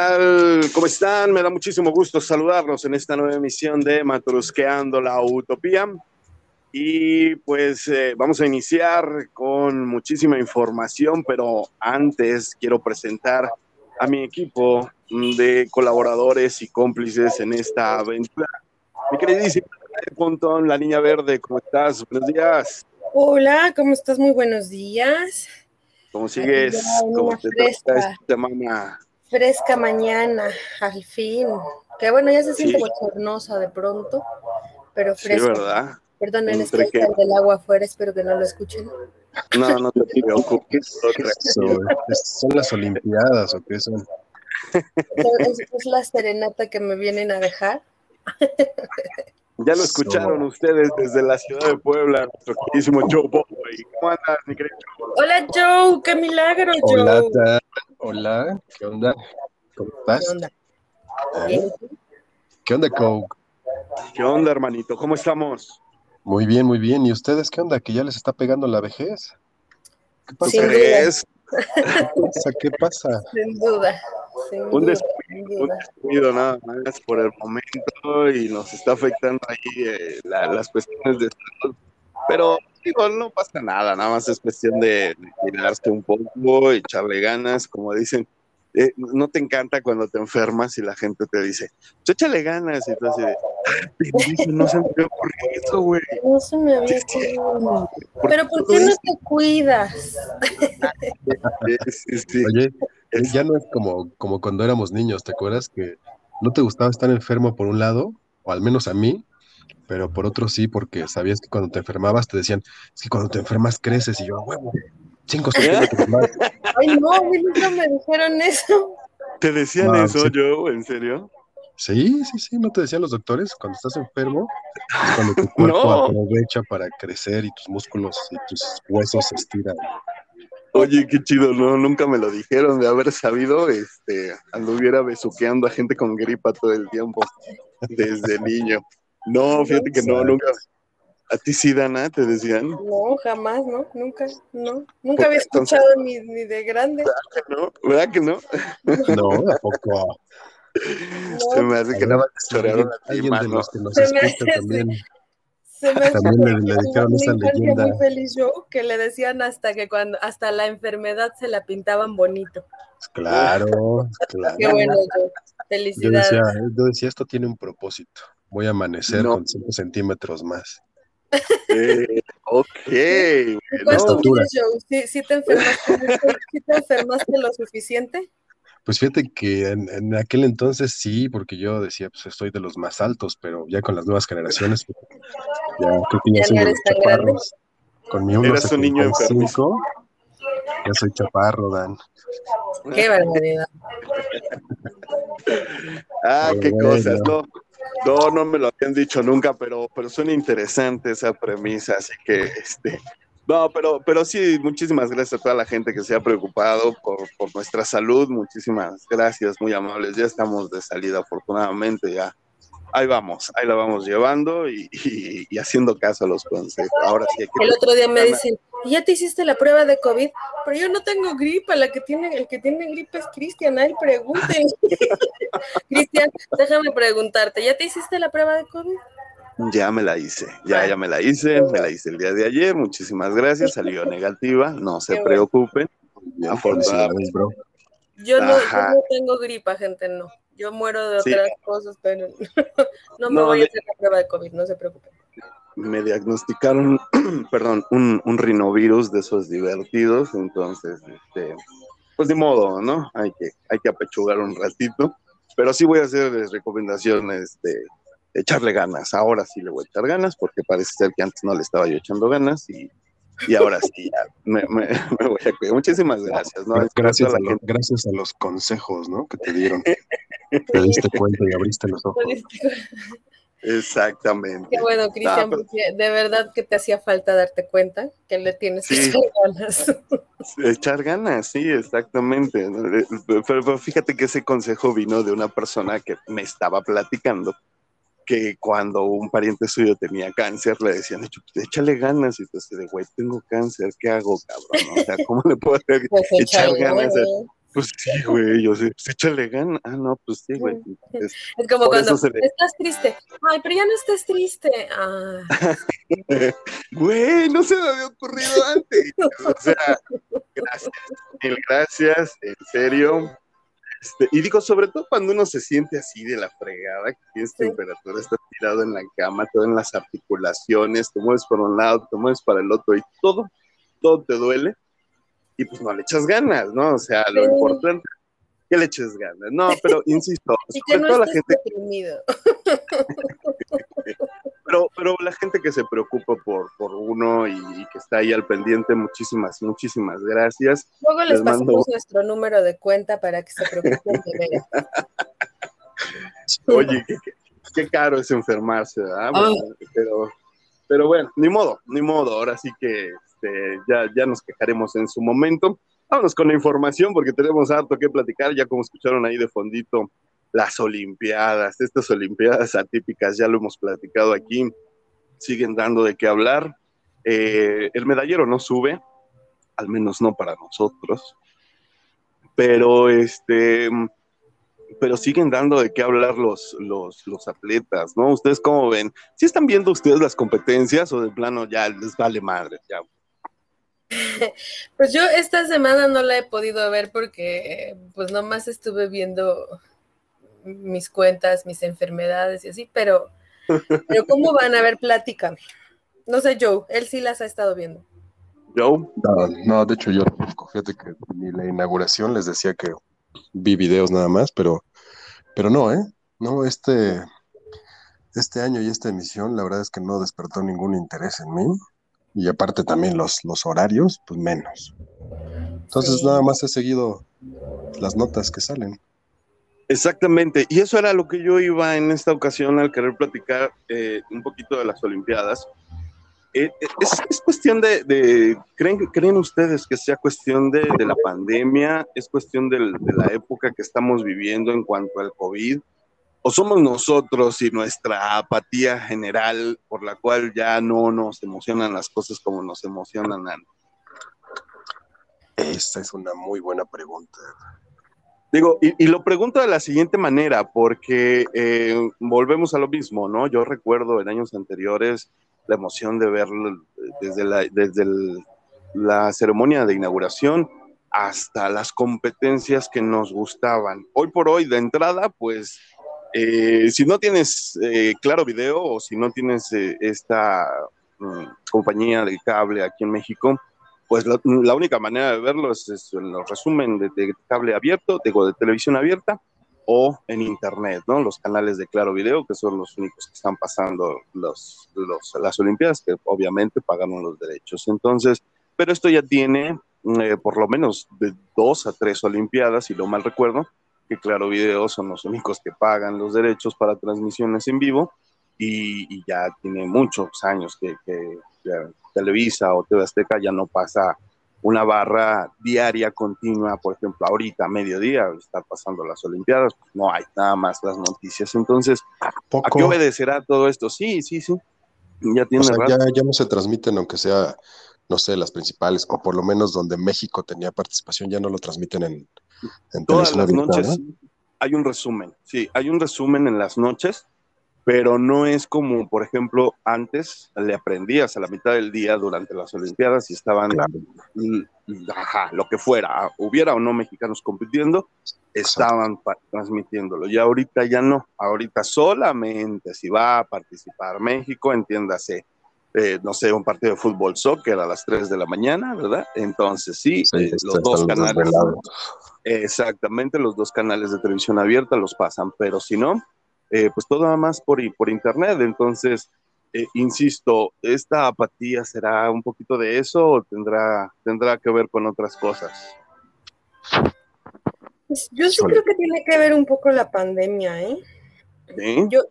Hola, ¿qué tal? ¿Cómo están? Me da muchísimo gusto saludarlos en esta nueva emisión de Matrusqueando la Utopía. Y pues eh, vamos a iniciar con muchísima información, pero antes quiero presentar a mi equipo de colaboradores y cómplices en esta aventura. Mi queridísima Pontón, la niña verde, ¿cómo estás? Buenos días. Hola, ¿cómo estás? Muy buenos días. ¿Cómo sigues? ¿Cómo te esta semana? Fresca mañana, al fin. Que bueno, ya se siente sí. bochornosa de pronto, pero fresca. Sí, ¿verdad? Perdonen, es que hay del agua afuera, espero que no lo escuchen. No, no te preocupes. ¿Son las Olimpiadas o qué son? Es, es la serenata que me vienen a dejar. Ya lo escucharon ustedes desde la ciudad de Puebla, nuestro queridísimo Joe Boy. ¿Cómo andas, mi querido Joe? Hola, Joe, qué milagro, Joe. Hola, Hola, ¿qué onda? ¿Cómo estás? ¿Qué onda? ¿Eh? ¿Qué onda, Coke? ¿Qué onda, hermanito? ¿Cómo estamos? Muy bien, muy bien. ¿Y ustedes qué onda? ¿Que ya les está pegando la vejez? ¿Qué pasa? ¿Crees? ¿Qué pasa? Sin duda. Sin un, duda, descuido, sin un descuido nada más por el momento y nos está afectando ahí eh, la- las cuestiones de salud. Pero digo, no pasa nada, nada más es cuestión de, cuidarse un poco, echarle ganas, como dicen. eh, no te encanta cuando te enfermas y la gente te dice, "Pues échale ganas, y tú así de, "Ah, no se me había ocurrido eso, güey. No se me había ocurrido. Pero ¿por qué no te cuidas? Sí, sí, sí. Oye, ya no es como, como cuando éramos niños, ¿te acuerdas? Que no te gustaba estar enfermo por un lado, o al menos a mí, pero por otro sí, porque sabías que cuando te enfermabas te decían, es que cuando te enfermas creces, y yo, a huevo, cinco centímetros más. Ay, no, a mí nunca me dijeron eso. ¿Te decían No, eso, sí. yo? ¿En serio? Sí, sí, sí, ¿no te decían los doctores? Cuando estás enfermo, es cuando tu cuerpo No. aprovecha para crecer y tus músculos y tus huesos se estiran. Oye, qué chido, no, nunca me lo dijeron de haber sabido, este, anduviera besuqueando a gente con gripa todo el tiempo, desde niño. No, fíjate que no, nunca. ¿A ti sí, Dana, te decían? No, jamás, ¿no? Nunca, no. Nunca había escuchado ni, ni de grande. ¿No? ¿Verdad que no? No, ¿a poco? Se me hace que nada más te chorearon a ti, que Se me hace también. Se me También le- dijeron esa leyenda. muy feliz yo, que le decían hasta que cuando, hasta la enfermedad se la pintaban bonito. Claro, claro. Qué bueno, yo. Yo Felicidades. decía, yo decía, esto tiene un propósito. Voy a amanecer No. con 5 centímetros más. Eh, ok, ¿Y bueno. ¿Cuánto? ¿Sí, sí te enfermaste te enfermaste lo suficiente? Pues fíjate que en, en aquel entonces sí, porque yo decía, pues estoy de los más altos, pero ya con las nuevas generaciones, pues, ya creo que ya, Ya soy no de los chaparros. Con mi Eras un niño 1.75, ya soy chaparro, Dan. Qué barbaridad. Ah, qué Bueno. cosas, no. No, no me lo habían dicho nunca, pero, pero suena interesante esa premisa, así que, este, no, pero, pero sí, muchísimas gracias a toda la gente que se ha preocupado por, por nuestra salud, muchísimas gracias, muy amables, ya estamos de salida, afortunadamente, ya, ahí vamos, ahí la vamos llevando y, y- y haciendo caso a los consejos, ahora sí que... El otro día me dicen, "¿Y ¿ya te hiciste la prueba de COVID? Pero yo no tengo gripa, la que tiene, el que tiene gripa es Cristian, a él pregunten. Cristian, déjame preguntarte, ¿ya te hiciste la prueba de COVID? Ya me la hice, ya, ya me la hice, me la hice el día de ayer, muchísimas gracias, salió negativa, no se preocupen. Bien, Afortunadamente. felicidades, bro. Yo no, yo Ajá. no tengo gripa, gente, no. Yo muero de Sí. otras cosas, pero no me No, voy a hacer la prueba de COVID, no se preocupen. me diagnosticaron, perdón, un, un rinovirus de esos divertidos, entonces, este, pues de modo, ¿no? Hay que, hay que apechugar un ratito, pero sí voy a hacer recomendaciones de echarle ganas. Ahora sí le voy a echar ganas, porque parece ser que antes no le estaba yo echando ganas y, y ahora sí ya me, me- me voy a cuidar. Muchísimas gracias, ¿no? Gracias a, la lo- gente. gracias a los consejos, ¿no? Que te dieron. Te diste cuenta y abriste los ojos. Exactamente. Qué bueno, Cristian, pero- de verdad que te hacía falta darte cuenta que le tienes que Sí. echar ganas. Echar ganas, sí, exactamente. Eh, Pero, pero fíjate que ese consejo vino de una persona que me estaba platicando que cuando un pariente suyo tenía cáncer le decían, "Echo- échale ganas, y pues de güey, tengo cáncer, ¿qué hago, cabrón? O sea, ¿cómo le puedo hacer- Pues echar ganas? ganas. Pues sí, güey, yo sé, pues échale gana. Ah, no, pues sí, güey. Es, como cuando estás triste. Ay, pero ya no estés triste. Ah. güey, no se me había ocurrido antes. O sea, gracias, mil gracias, en serio. Este, y digo, sobre todo cuando uno se siente así de la fregada, que tienes temperatura, estás tirado en la cama, todo en las articulaciones, te mueves por un lado, te mueves para el otro y todo, todo te duele y pues no le echas ganas, ¿no? O sea, lo importante es que le eches ganas. No, pero insisto, y que no la gente... pero, pero la gente que se preocupa por, por uno y, que está ahí al pendiente, muchísimas, muchísimas gracias. Luego les, pasamos nuestro número de cuenta para que se preocupen de Oye, qué, caro es enfermarse, ¿verdad? Ah. Pero, pero bueno, ni modo, ni modo, ahora sí que este, ya, ya nos quejaremos en su momento. Vámonos con la información porque tenemos harto que platicar, ya como escucharon ahí de fondito, las Olimpiadas, estas Olimpiadas atípicas, ya lo hemos platicado aquí, siguen dando de qué hablar. Eh, el medallero no sube, al menos no para nosotros, pero este, pero siguen dando de qué hablar los, los, los atletas, ¿no? ¿Ustedes cómo ven? ¿Sí están viendo ustedes las competencias o de plano ya les vale madre? Ya Pues yo esta semana no la he podido ver porque pues nomás estuve viendo mis cuentas, mis enfermedades y así, pero, pero ¿cómo van a ver? Platícame. No sé, Joe, él sí las ha estado viendo. ¿Joe? No, de hecho yo fíjate que ni la inauguración les decía que vi videos nada más, pero, pero no, ¿eh? No, este, este año y esta emisión, la verdad es que no despertó ningún interés en mí y aparte también los, los horarios, pues menos. Entonces nada más he seguido las notas que salen. Exactamente, y eso era lo que yo iba en esta ocasión al querer platicar eh, un poquito de las Olimpiadas. Eh, eh, es, cuestión de, ¿creen, ¿creen ustedes que sea cuestión de, la pandemia? ¿Es cuestión de la época que estamos viviendo en cuanto al COVID? o somos nosotros y nuestra apatía general por la cual ya no nos emocionan las cosas como nos emocionan antes? Esta es una muy buena pregunta. Digo, y, lo pregunto de la siguiente manera, porque eh, volvemos a lo mismo, ¿no? Yo recuerdo en años anteriores la emoción de ver desde la, desde la ceremonia de inauguración hasta las competencias que nos gustaban. Hoy por hoy, de entrada, pues eh, si no tienes eh, Claro Video o si no tienes eh, esta mm, compañía de cable aquí en México, pues la, única manera de verlo es, en los resumen de, cable abierto, digo, de televisión abierta o en internet, ¿no? Los canales de Claro Video, que son los únicos que están pasando los, las Olimpiadas, que obviamente pagaron los derechos. Entonces, pero esto ya tiene por lo menos de dos a tres Olimpiadas, si lo mal recuerdo, que Claro Video son los únicos que pagan los derechos para transmisiones en vivo y, ya tiene muchos años que, Televisa o TV Azteca ya no pasa una barra diaria continua, por ejemplo, ahorita, a mediodía, está pasando las Olimpiadas, pues no hay nada más las noticias. Entonces, ¿a qué obedecerá todo esto? Sí, sí, sí. Ya tiene ya, ya no se transmiten, aunque sea, no sé, las principales, o por lo menos donde México tenía participación, ya no lo transmiten en, Todas las noches hay un resumen, sí, hay un resumen en las noches, pero no es como, por ejemplo, antes le aprendías a la mitad del día durante las Olimpiadas y estaban, ajá, lo que fuera, hubiera o no mexicanos compitiendo, estaban transmitiéndolo. Y ahorita ya no, ahorita solamente si va a participar México, entiéndase, eh, no sé, un partido de fútbol soccer a las 3 de la mañana, ¿verdad? Entonces sí, eh, los dos canales. Exactamente, los dos canales de televisión abierta los pasan, pero si no, eh, pues todo más por, por internet. Entonces, eh, insisto, ¿esta apatía será un poquito de eso o tendrá, tendrá que ver con otras cosas? Pues yo sí creo que tiene que ver un poco la pandemia, ¿eh? ¿Sí? Yo,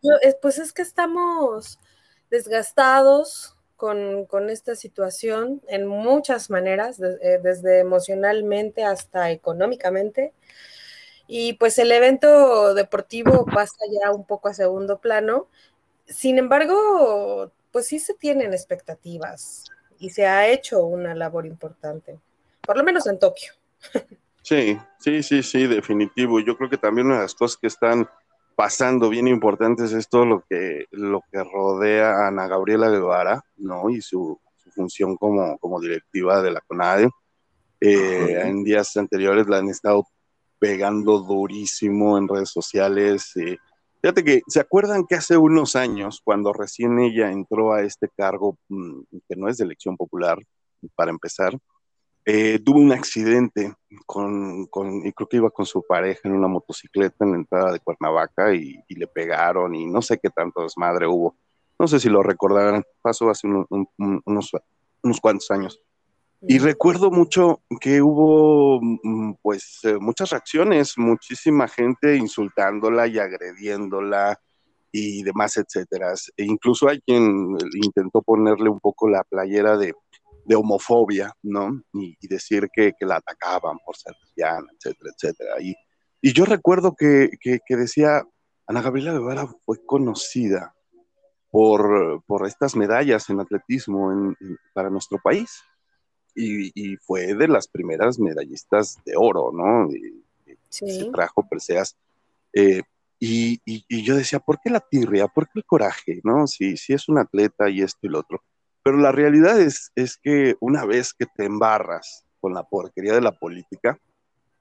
pues es que estamos desgastados, con, esta situación en muchas maneras, eh, desde emocionalmente hasta económicamente. Y pues el evento deportivo pasa ya un poco a segundo plano. Sin embargo, pues sí se tienen expectativas y se ha hecho una labor importante, por lo menos en Tokio. Sí, sí, sí, sí, definitivo. Yo creo que también una de las cosas que están pasando bien importantes es todo lo que, lo que rodea a Ana Gabriela Guevara, ¿no? Y su, función como, como directiva de la CONADE. Eh, en días anteriores la han estado pegando durísimo en redes sociales. Eh, fíjate que, ¿se acuerdan que hace unos años, cuando recién ella entró a este cargo, mm, que no es de elección popular, para empezar, eh, tuvo un accidente con, y creo que iba con su pareja en una motocicleta en la entrada de Cuernavaca y, le pegaron y no sé qué tanto desmadre hubo. No sé si lo recordarán, pasó hace unos cuantos años. Y recuerdo mucho que hubo mm, pues eh, muchas reacciones, muchísima gente insultándola y agrediéndola y demás, etcétera. E incluso hay quien intentó ponerle un poco la playera de, homofobia, ¿no? Y, decir que, la atacaban por ser lesbiana, etcétera, etcétera. Y, y yo recuerdo que, decía, Ana Gabriela Guevara fue conocida por, por estas medallas en atletismo para nuestro país y, fue de las primeras medallistas de oro, ¿no? Se trajo preseas. Eh, y, yo decía, ¿por qué la tirria? ¿Por qué el coraje? ¿No? Si, si es un atleta y esto y lo otro. Pero la realidad es, es que una vez que te embarras con la porquería de la política,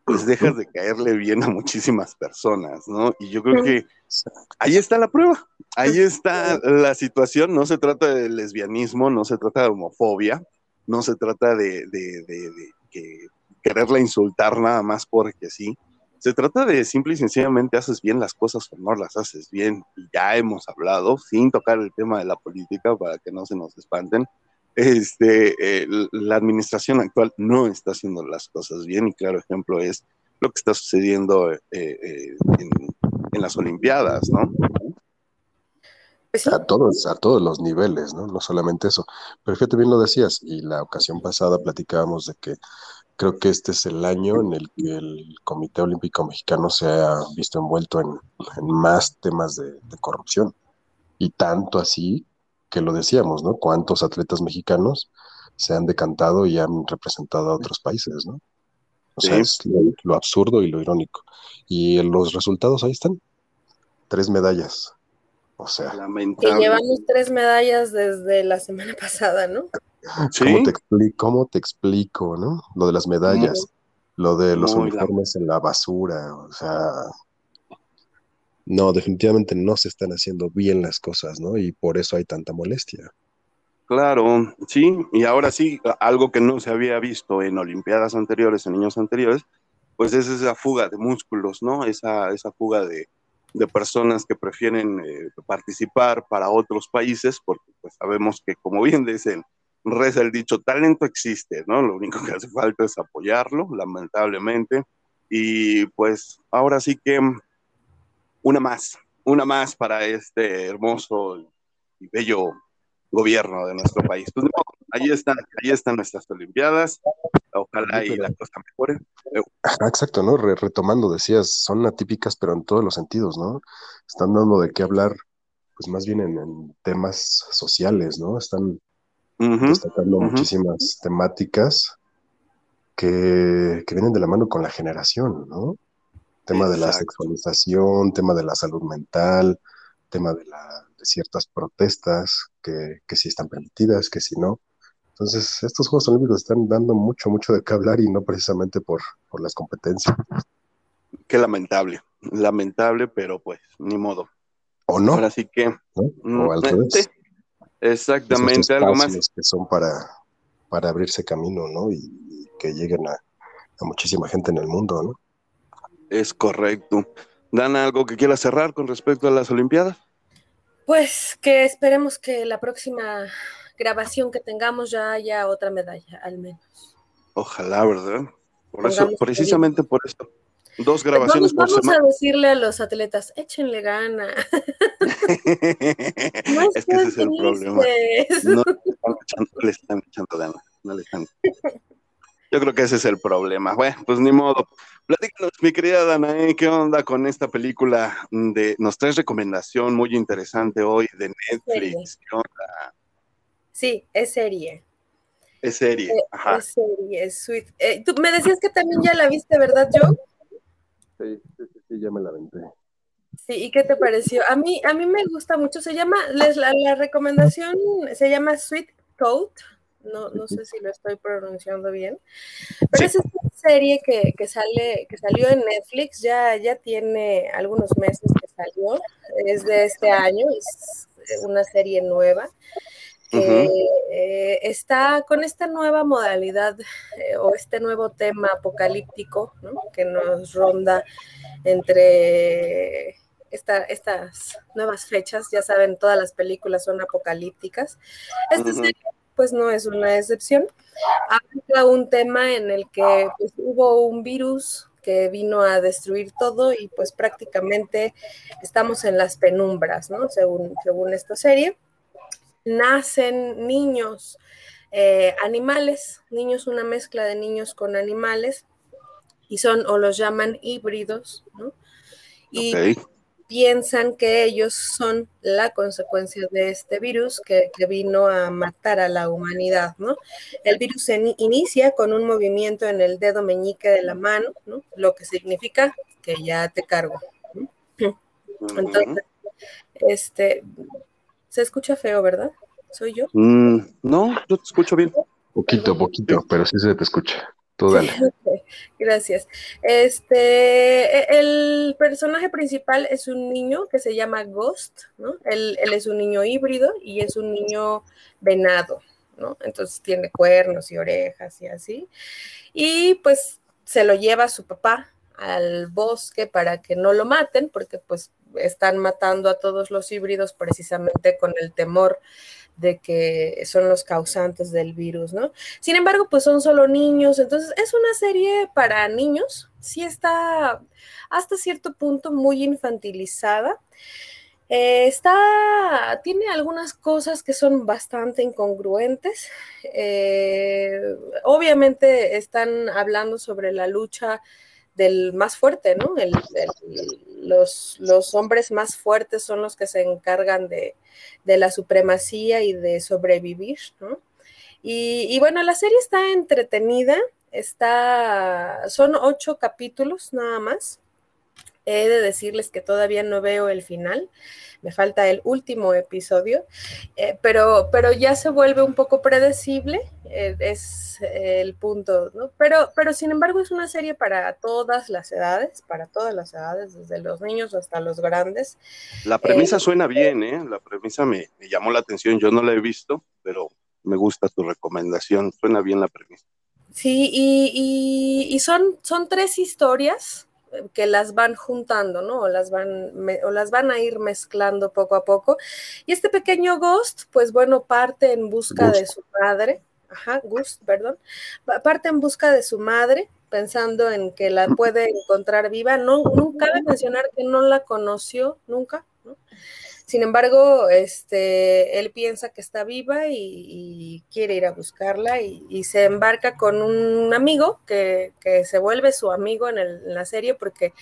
pues dejas de caerle bien a muchísimas personas, ¿no? Y yo creo que ahí está la prueba, ahí está la situación, no se trata de lesbianismo, no se trata de homofobia, no se trata de, que quererla insultar nada más porque sí. Se trata de simple y sencillamente haces bien las cosas o no las haces bien. Y ya hemos hablado, sin tocar el tema de la política para que no se nos espanten. Este, eh, la administración actual no está haciendo las cosas bien y claro ejemplo es lo que está sucediendo eh, eh, en, las Olimpiadas, ¿no? Pues a todos, a todos los niveles, ¿no? No solamente eso. Pero fíjate bien lo decías, y la ocasión pasada platicábamos de que creo que este es el año en el que el Comité Olímpico Mexicano se ha visto envuelto en, más temas de, corrupción. Y tanto así que lo decíamos, ¿no? Cuántos atletas mexicanos se han decantado y han representado a otros países, ¿no? O sea, es lo absurdo y lo irónico. Y los resultados ahí están. Tres medallas, o sea, Que llevamos tres medallas desde la semana pasada, ¿no? ¿Cómo, te explico, ¿Cómo te explico, no? Lo de las medallas, lo de los uniformes en la basura, o sea, no, definitivamente no se están haciendo bien las cosas, ¿no? Y por eso hay tanta molestia. Claro, sí, y ahora sí, algo que no se había visto en Olimpiadas anteriores, en años anteriores, pues es esa fuga de músculos, ¿no? Esa, esa fuga de, de personas que prefieren eh, participar para otros países, porque pues sabemos que, como bien dicen, reza el dicho, talento existe, ¿no? Lo único que hace falta es apoyarlo, lamentablemente. Y pues ahora sí que una más, una más para este hermoso y bello gobierno de nuestro país. Pues, ahí están, ahí están nuestras Olimpiadas. Ojalá y la cosa mejore. exacto, ¿no? retomando, decías, son atípicas, pero en todos los sentidos, ¿no? Están dando de qué hablar, pues más bien en, temas sociales, ¿no? Están destacando muchísimas temáticas que, vienen de la mano con la generación, ¿no? Tema de la sexualización, tema de la salud mental, tema de, la, de ciertas protestas que, que sí están permitidas, que si no. Entonces, estos Juegos Olímpicos están dando mucho, mucho de qué hablar y no precisamente por, por las competencias. Qué lamentable, lamentable, pero pues, ni modo. ¿O no? Ahora sí que... Mm, o al revés. Exactamente, algo más. Que son para, para abrirse camino, ¿no? Y, que lleguen a, a, muchísima gente en el mundo, ¿no? Es correcto. ¿Dan algo que quiera cerrar con respecto a las Olimpiadas? Pues que esperemos que la próxima grabación que tengamos ya haya otra medalla, al menos. Ojalá, ¿verdad? Por eso, precisamente por eso. Dos grabaciones por semana. Vamos a decirle a los atletas, échenle gana. es que ese es el problema. No, le están echando ganas. No le están. Yo creo que ese es el problema. Bueno, pues ni modo. Platícanos, mi querida Danae, ¿qué onda con esta película? de Nos traes recomendación muy interesante hoy de Netflix. ¿Qué onda? Sí, es serie. Es serie, eh, ajá. Es serie, es sweet. Eh, tú me decías que también ya la viste, ¿verdad, Joe? Sí, sí, sí, sí, ya me la aventé. Sí, ¿y qué te pareció? A mí, a mí me gusta mucho, se llama, les, la, la recomendación se llama Sweet Toad, no, no sé si lo estoy pronunciando bien, pero Sí. es esta serie que, que sale, que salió en Netflix, ya, ya tiene algunos meses que salió, es de este año, es una serie nueva. Que, Ujú. eh, está con esta nueva modalidad eh, o este nuevo tema apocalíptico ¿no? que nos ronda entre esta- estas nuevas fechas. Ya saben, todas las películas son apocalípticas. Esta serie, pues, no es una excepción. Habla un tema en el que pues, hubo un virus que vino a destruir todo y pues prácticamente estamos en las penumbras, ¿no? Según, según esta serie. Nacen niños, eh, animales, niños, una mezcla de niños con animales, y son o los llaman híbridos, ¿no? Y piensan que ellos son la consecuencia de este virus que, que vino a matar a la humanidad, ¿no? El virus se ni- inicia con un movimiento en el dedo meñique de la mano, ¿no? Lo que significa que ya te cargo. Entonces, este, se escucha feo, ¿verdad? ¿Soy yo? Mm, no, yo te escucho bien. Poquito, poquito, pero sí se te escucha. Tú dale. Gracias. Este, e- el personaje principal es un niño que se llama Ghost, ¿no? Él, él es un niño híbrido y es un niño venado, ¿no? Entonces tiene cuernos y orejas y así. Y pues se lo lleva su papá al bosque para que no lo maten, porque pues están matando a todos los híbridos precisamente con el temor de que son los causantes del virus, ¿no? Sin embargo, pues son solo niños, entonces es una serie para niños, sí está hasta cierto punto muy infantilizada. Eh, está, tiene algunas cosas que son bastante incongruentes. Eh, obviamente están hablando sobre la lucha del más fuerte, ¿no? Los, hombres más fuertes son los que se encargan de, de la supremacía y de sobrevivir, ¿no? Y, y, bueno, la serie está entretenida, está, son ocho capítulos nada más. He de decirles que todavía no veo el final, me falta el último episodio, eh, pero, pero ya se vuelve un poco predecible, eh, es el punto, ¿no? Pero, pero sin embargo es una serie para todas las edades, para todas las edades, desde los niños hasta los grandes. La premisa eh, suena bien, ¿eh? La premisa me, me llamó la atención, yo no la he visto, pero me gusta tu recomendación, suena bien la premisa. Sí, y, y, y son, son tres historias que las van juntando, ¿no? O las van, me, o las van a ir mezclando poco a poco. Y este pequeño Ghost, pues bueno, parte en busca Ghost. de su madre, ajá, Ghost, perdón, parte en busca de su madre, pensando en que la puede encontrar viva. No, nunca cabe mencionar que no la conoció nunca, ¿no? Sin embargo, este, él piensa que está viva y, y quiere ir a buscarla y, y, se embarca con un amigo que, que se vuelve su amigo en, el, en, la serie porque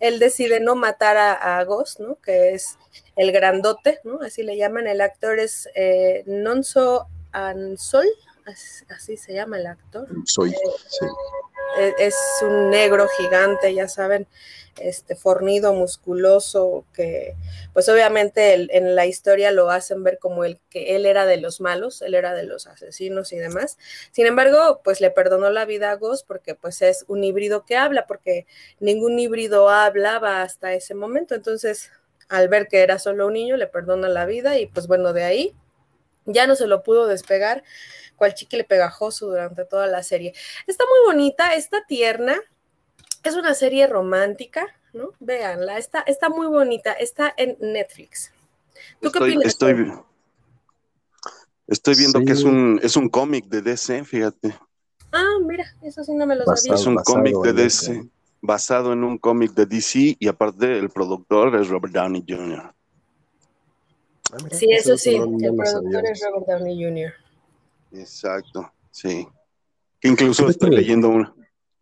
él decide no matar a, a, Ghost, ¿no? Que es el grandote, ¿no? Así le llaman. El actor es eh, Nonso Ansol, así, así, se llama el actor. Soy, sí. Eh, es un negro gigante, ya saben este fornido, musculoso, que pues obviamente el, en la historia lo hacen ver como el que él era de los malos, él era de los asesinos y demás. Sin embargo, pues le perdonó la vida a Ghost porque pues es un híbrido que habla, porque ningún híbrido hablaba hasta ese momento. Entonces, al ver que era solo un niño, le perdona la vida y pues bueno, de ahí ya no se lo pudo despegar cual chicle pegajoso durante toda la serie. Está muy bonita, está tierna, es una serie romántica, ¿no? Véanla, está, está muy bonita, está en Netflix. ¿Tú estoy, qué opinas? Estoy, estoy viendo sí. que es un, es un cómic de DC, fíjate. Ah, mira, eso sí no me lo basado, sabía. Es un cómic de DC, basado en un cómic de DC y aparte el productor es Robert Downey Jr. Ah, mira, sí, eso, eso sí, no, no el productor es Robert Downey Jr. Exacto, sí. Que incluso estoy leyendo una,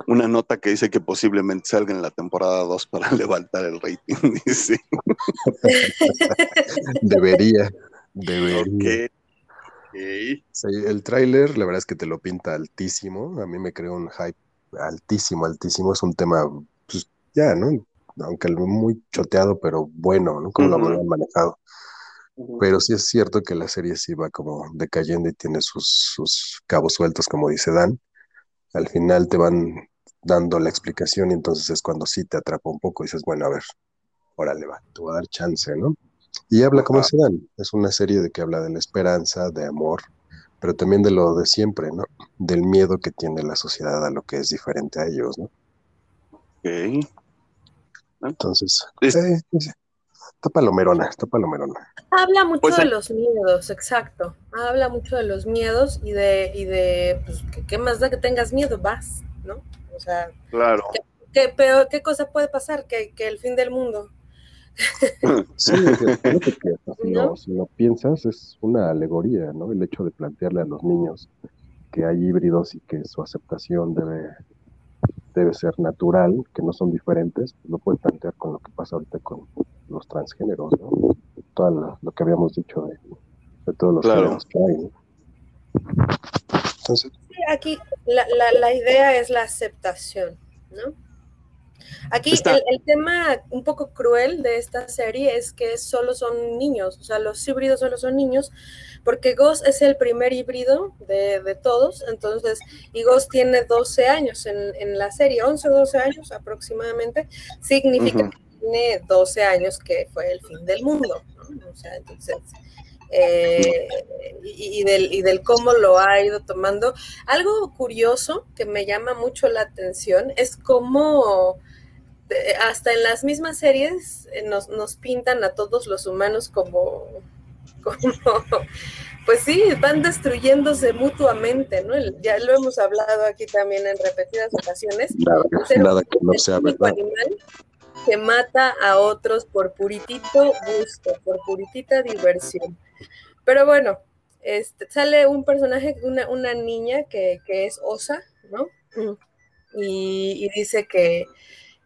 una nota que dice que posiblemente salga en la temporada 2 para levantar el rating, dice. debería, debería. Okay. Sí, el tráiler, la verdad es que te lo pinta altísimo. A mí me creó un hype altísimo, altísimo. Es un tema, pues ya, ¿no? Aunque muy choteado, pero bueno, ¿no? Como lo han manejado. Pero sí es cierto que la serie sí va como decayendo y tiene sus, sus cabos sueltos, como dice Dan. Al final te van dando la explicación y entonces es cuando sí te atrapa un poco y dices, bueno, a ver, órale, va, te voy a dar chance, ¿no? Y habla como se dan. Es una serie de que habla de la esperanza, de amor, pero también de lo de siempre, ¿no? Del miedo que tiene la sociedad a lo que es diferente a ellos, ¿no? Ok. Entonces, eh, está palomerona, está palomerona. Habla mucho pues, de los miedos, exacto. Habla mucho de los miedos y de, y de pues, ¿qué más da que tengas miedo? Vas, ¿no? O sea, claro. ¿qué, peor, qué cosa puede pasar que, que el fin del mundo? Sí, si, lo, piensas, es una alegoría, ¿no? El hecho de plantearle a los niños que hay híbridos y que su aceptación debe, debe ser natural, que no son diferentes, pues lo puede plantear con lo que pasa ahorita con los transgéneros, ¿no? Todo lo, que habíamos dicho de, todos los claro. que hay. Entonces, aquí la, la, la idea es la aceptación, ¿no? Aquí el, tema un poco cruel de esta serie es que solo son niños, o sea, los híbridos solo son niños, porque Ghost es el primer híbrido de, todos, entonces, y Ghost tiene 12 años en, la serie, 11 o 12 años aproximadamente, significa que tiene 12 años que fue el fin del mundo, ¿no? O sea, entonces... Eh, y, del, y del cómo lo ha ido tomando. Algo curioso que me llama mucho la atención es cómo hasta en las mismas series eh, nos, nos pintan a todos los humanos como, como, pues sí, van destruyéndose mutuamente, ¿no? Ya lo hemos hablado aquí también en repetidas ocasiones. Nada, que no sea verdad. Animal que mata a otros por puritito gusto, por puritita diversión. Pero bueno, este, sale un personaje, una, una niña que, que es Osa, ¿no? Y, y dice que,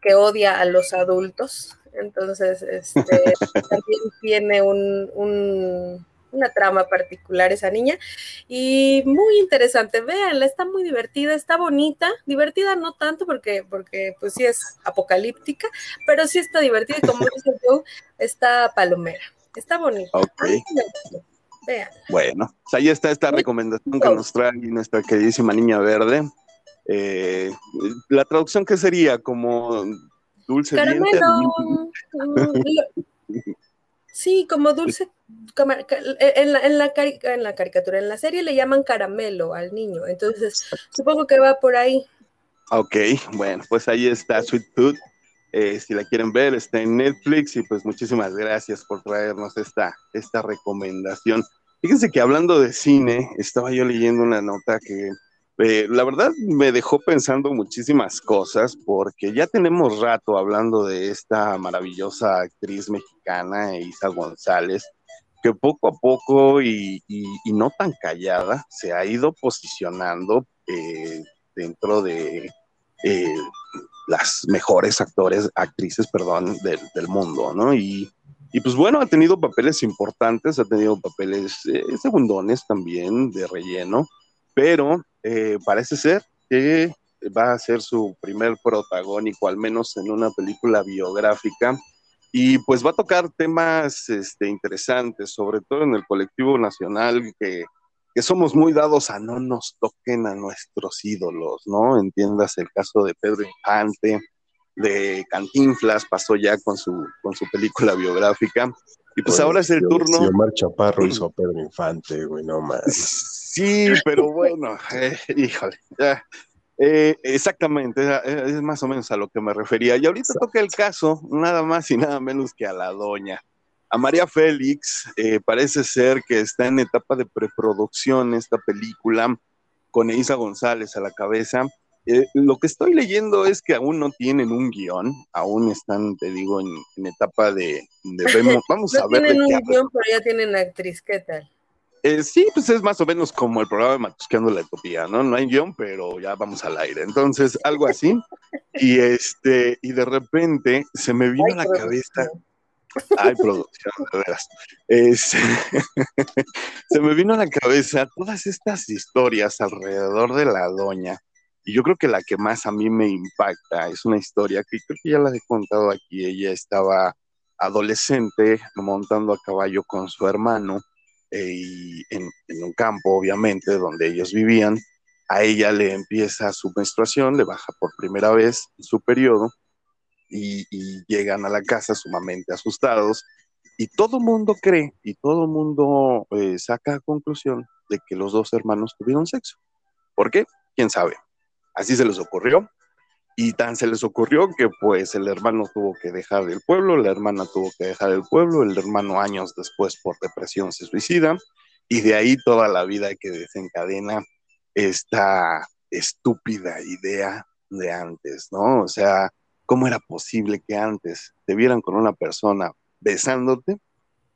que odia a los adultos. Entonces, este, también tiene un, una trama particular esa niña y muy interesante. Véanla, está muy divertida, está bonita, divertida no tanto porque, porque pues sí es apocalíptica, pero sí está divertida y como dice Joe, está palomera, está bonita. Ok. Bueno, pues ahí está esta recomendación que nos trae nuestra queridísima niña verde. Eh, la traducción que sería como dulce Caramelo. sí, como dulce. En la, en, la en la caricatura, en la serie le llaman caramelo al niño, entonces supongo que va por ahí. Ok, bueno, pues ahí está Sweet Tooth. Eh, si la quieren ver, está en Netflix y pues muchísimas gracias por traernos esta, esta recomendación. Fíjense que hablando de cine, estaba yo leyendo una nota que eh, la verdad me dejó pensando muchísimas cosas porque ya tenemos rato hablando de esta maravillosa actriz mexicana, Isa González, que poco a poco y, no tan callada se ha ido posicionando eh, dentro de eh, las mejores actores, actrices, perdón, del, mundo, ¿no? Y, y, pues bueno, ha tenido papeles importantes, ha tenido papeles segundones también de relleno, pero eh, parece ser que va a ser su primer protagónico, al menos en una película biográfica. Y pues va a tocar temas este, interesantes, sobre todo en el colectivo nacional, que, que somos muy dados a no nos toquen a nuestros ídolos, ¿no? Entiendas el caso de Pedro Infante, de Cantinflas, pasó ya con su, con su película biográfica. Y pues ahora es el turno. Si Omar Chaparro hizo a Pedro Infante, güey, no más. Sí, pero bueno, eh, híjole. Eh, exactamente, es más o menos a lo que me refería. Y ahorita toca el caso, nada más y nada menos que a la doña. A María Félix eh, parece ser que está en etapa de preproducción esta película con Isa González a la cabeza. Lo que estoy leyendo es que aún no tienen un guion, aún están, te digo, en, etapa de, vamos a ver. Tienen un guion, pero ya tienen actriz, ¿qué tal? Eh, sí, pues es más o menos como el programa de Matusqueando la Utopía, ¿no? No hay guion, pero ya vamos al aire. Entonces, algo así. Y este, y de repente se me vino a la cabeza Ay, producción, de veras. se me vino a la cabeza todas estas historias alrededor de la doña. Y yo creo que la que más a mí me impacta es una historia que creo que ya la he contado aquí. Ella estaba adolescente montando a caballo con su hermano eh, y en, un campo, obviamente, donde ellos vivían. A ella le empieza su menstruación, le baja por primera vez su periodo y, llegan a la casa sumamente asustados y todo mundo cree y todo mundo eh, saca conclusión de que los dos hermanos tuvieron sexo. ¿Por qué? ¿Quién sabe? Así se les ocurrió y tan se les ocurrió que pues el hermano tuvo que dejar el pueblo, la hermana tuvo que dejar el pueblo, el hermano años después por depresión se suicida y de ahí toda la vida que desencadena esta estúpida idea de antes, ¿no? O sea, ¿Cómo era posible que antes te vieran con una persona besándote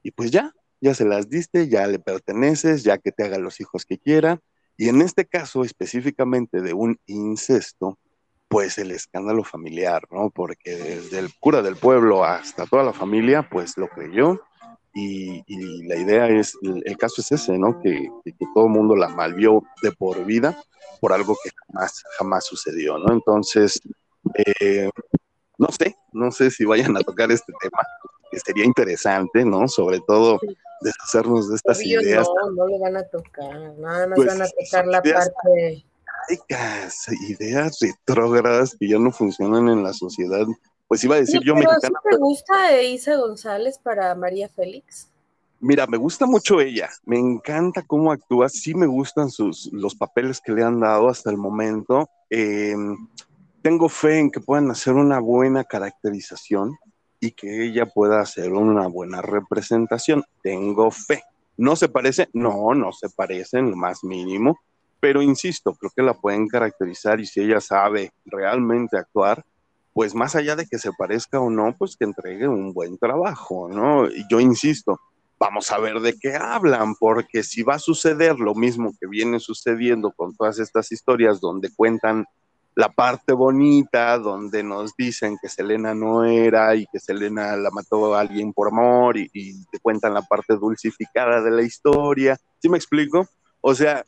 y pues ya, ya se las diste, ya le perteneces, ya que te haga los hijos que quiera? Y en este caso específicamente de un incesto, pues el escándalo familiar, ¿no? Porque desde el cura del pueblo hasta toda la familia, pues lo creyó. Y, la idea es, el, caso es ese, ¿no? Que, todo el mundo la malvió de por vida por algo que jamás, jamás sucedió, ¿no? Entonces, eh, no sé, no sé si vayan a tocar este tema, que sería interesante, ¿no? Sobre todo deshacernos de estas ideas. No, no lo van a tocar, nada más pues, van a tocar la parte. Ideas retrógradas que ya no funcionan en la sociedad. Pues iba a decir yo mexicana. ¿sí ¿Te gusta Isa González para María Félix? Mira, me gusta mucho ella, me encanta cómo actúa, sí me gustan sus, los papeles que le han dado hasta el momento. Eh, tengo fe en que puedan hacer una buena caracterización y que ella pueda hacer una buena representación. Tengo fe. ¿No se parece? No, no se parece en lo más mínimo, pero insisto, creo que la pueden caracterizar y si ella sabe realmente actuar, pues más allá de que se parezca o no, pues que entregue un buen trabajo, ¿no? Y yo insisto, vamos a ver de qué hablan, porque si va a suceder lo mismo que viene sucediendo con todas estas historias donde cuentan la parte bonita donde nos dicen que Selena no era y que Selena la mató a alguien por amor y, te cuentan la parte dulcificada de la historia. ¿Sí me explico? O sea,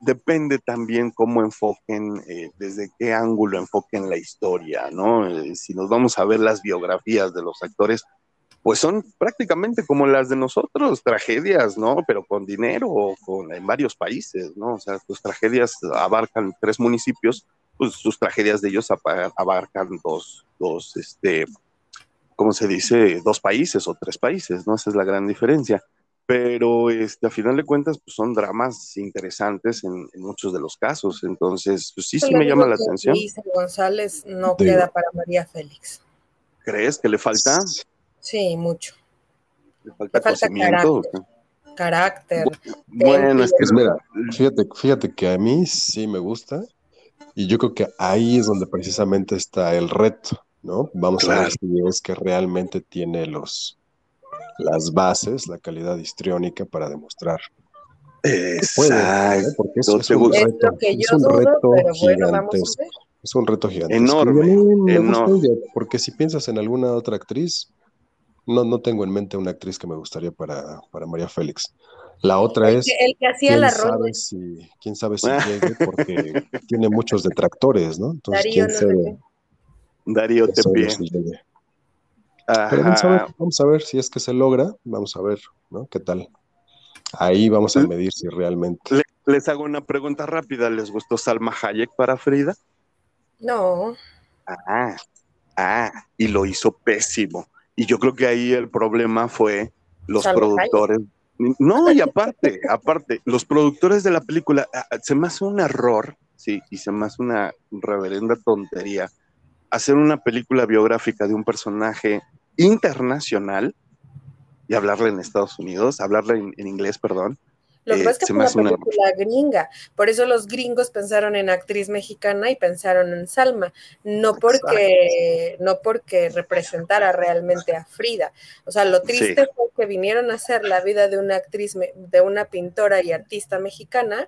depende también cómo enfoquen, eh, desde qué ángulo enfoquen la historia, ¿no? Eh, si nos vamos a ver las biografías de los actores, pues son prácticamente como las de nosotros, tragedias, ¿no? Pero con dinero con, en varios países, ¿no? O sea, sus tragedias abarcan tres municipios pues sus tragedias de ellos abarcan dos, dos, este, ¿cómo se dice? Dos países o tres países, ¿no? Esa es la gran diferencia. Pero este, a final de cuentas, pues son dramas interesantes en, muchos de los casos. Entonces, pues sí, sí me llama la atención. González no queda para María Félix. ¿Crees que le falta? Sí, mucho. Le falta, carácter. carácter. Bueno, es que mira, fíjate, fíjate que a mí sí me gusta, y yo creo que ahí es donde precisamente está el reto, ¿no? Vamos a ver si es que realmente tiene los, las bases, la calidad histriónica para demostrar. Exacto. Porque es, un reto, es un reto gigantesco. es un reto gigantesco. Enorme. porque si piensas en alguna otra actriz, no, no tengo en mente una actriz que me gustaría para, para María Félix. La otra es. el que hacía la sabe si, quién sabe si llegue, porque tiene muchos detractores, ¿no? Entonces, Darío, quién sabe. Darío te vamos, a ver, vamos a ver si es que se logra, vamos a ver, ¿no? ¿Qué tal? Ahí vamos a medir si realmente. les hago una pregunta rápida. ¿Les gustó Salma Hayek para Frida? No. Ah, ah, y lo hizo pésimo. Y yo creo que ahí el problema fue los productores. No, y aparte, aparte, los productores de la película, ah, ah, se me hace un error, sí, y se me hace una reverenda tontería hacer una película biográfica de un personaje internacional y hablarle en Estados Unidos, hablarle en inglés, perdón, lo que pasa es que fue una película gringa, por eso los gringos pensaron en actriz mexicana y pensaron en Salma, no porque, no porque representara realmente a Frida. O sea, lo triste fue que vinieron a hacer la vida de una actriz, de una pintora y artista mexicana,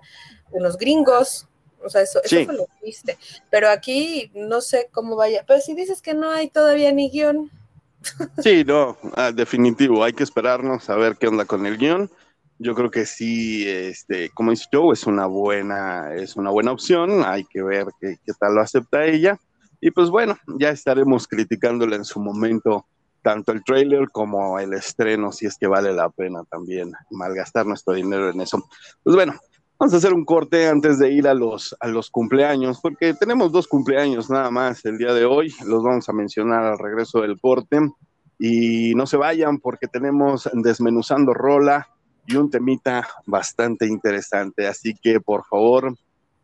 unos gringos. O sea, eso, eso fue lo triste. Pero aquí no sé cómo vaya. Pero si dices que no hay todavía ni guion. Sí, no, ah, definitivo, hay que esperarnos a ver qué onda con el guion. Yo creo que sí, este, como dice Joe, es una buena, es una buena opción, hay que ver qué, qué tal lo acepta ella. Y pues bueno, ya estaremos criticándole en su momento tanto el trailer como el estreno, si es que vale la pena también malgastar nuestro dinero en eso. Pues bueno, vamos a hacer un corte antes de ir a los, a los cumpleaños, porque tenemos dos cumpleaños nada más el día de hoy, los vamos a mencionar al regreso del corte. Y no se vayan porque tenemos desmenuzando rola y un temita bastante interesante. Así que por favor,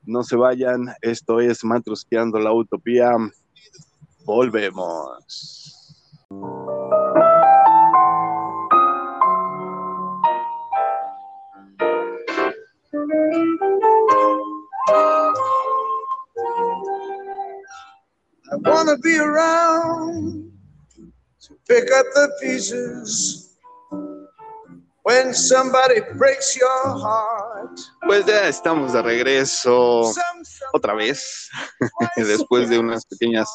no se vayan. Esto es Matrusqueando la Utopía. Volvemos. I wanna be around to pick up the pieces when somebody breaks your heart. Pues ya estamos de regreso otra vez, después de unas pequeñas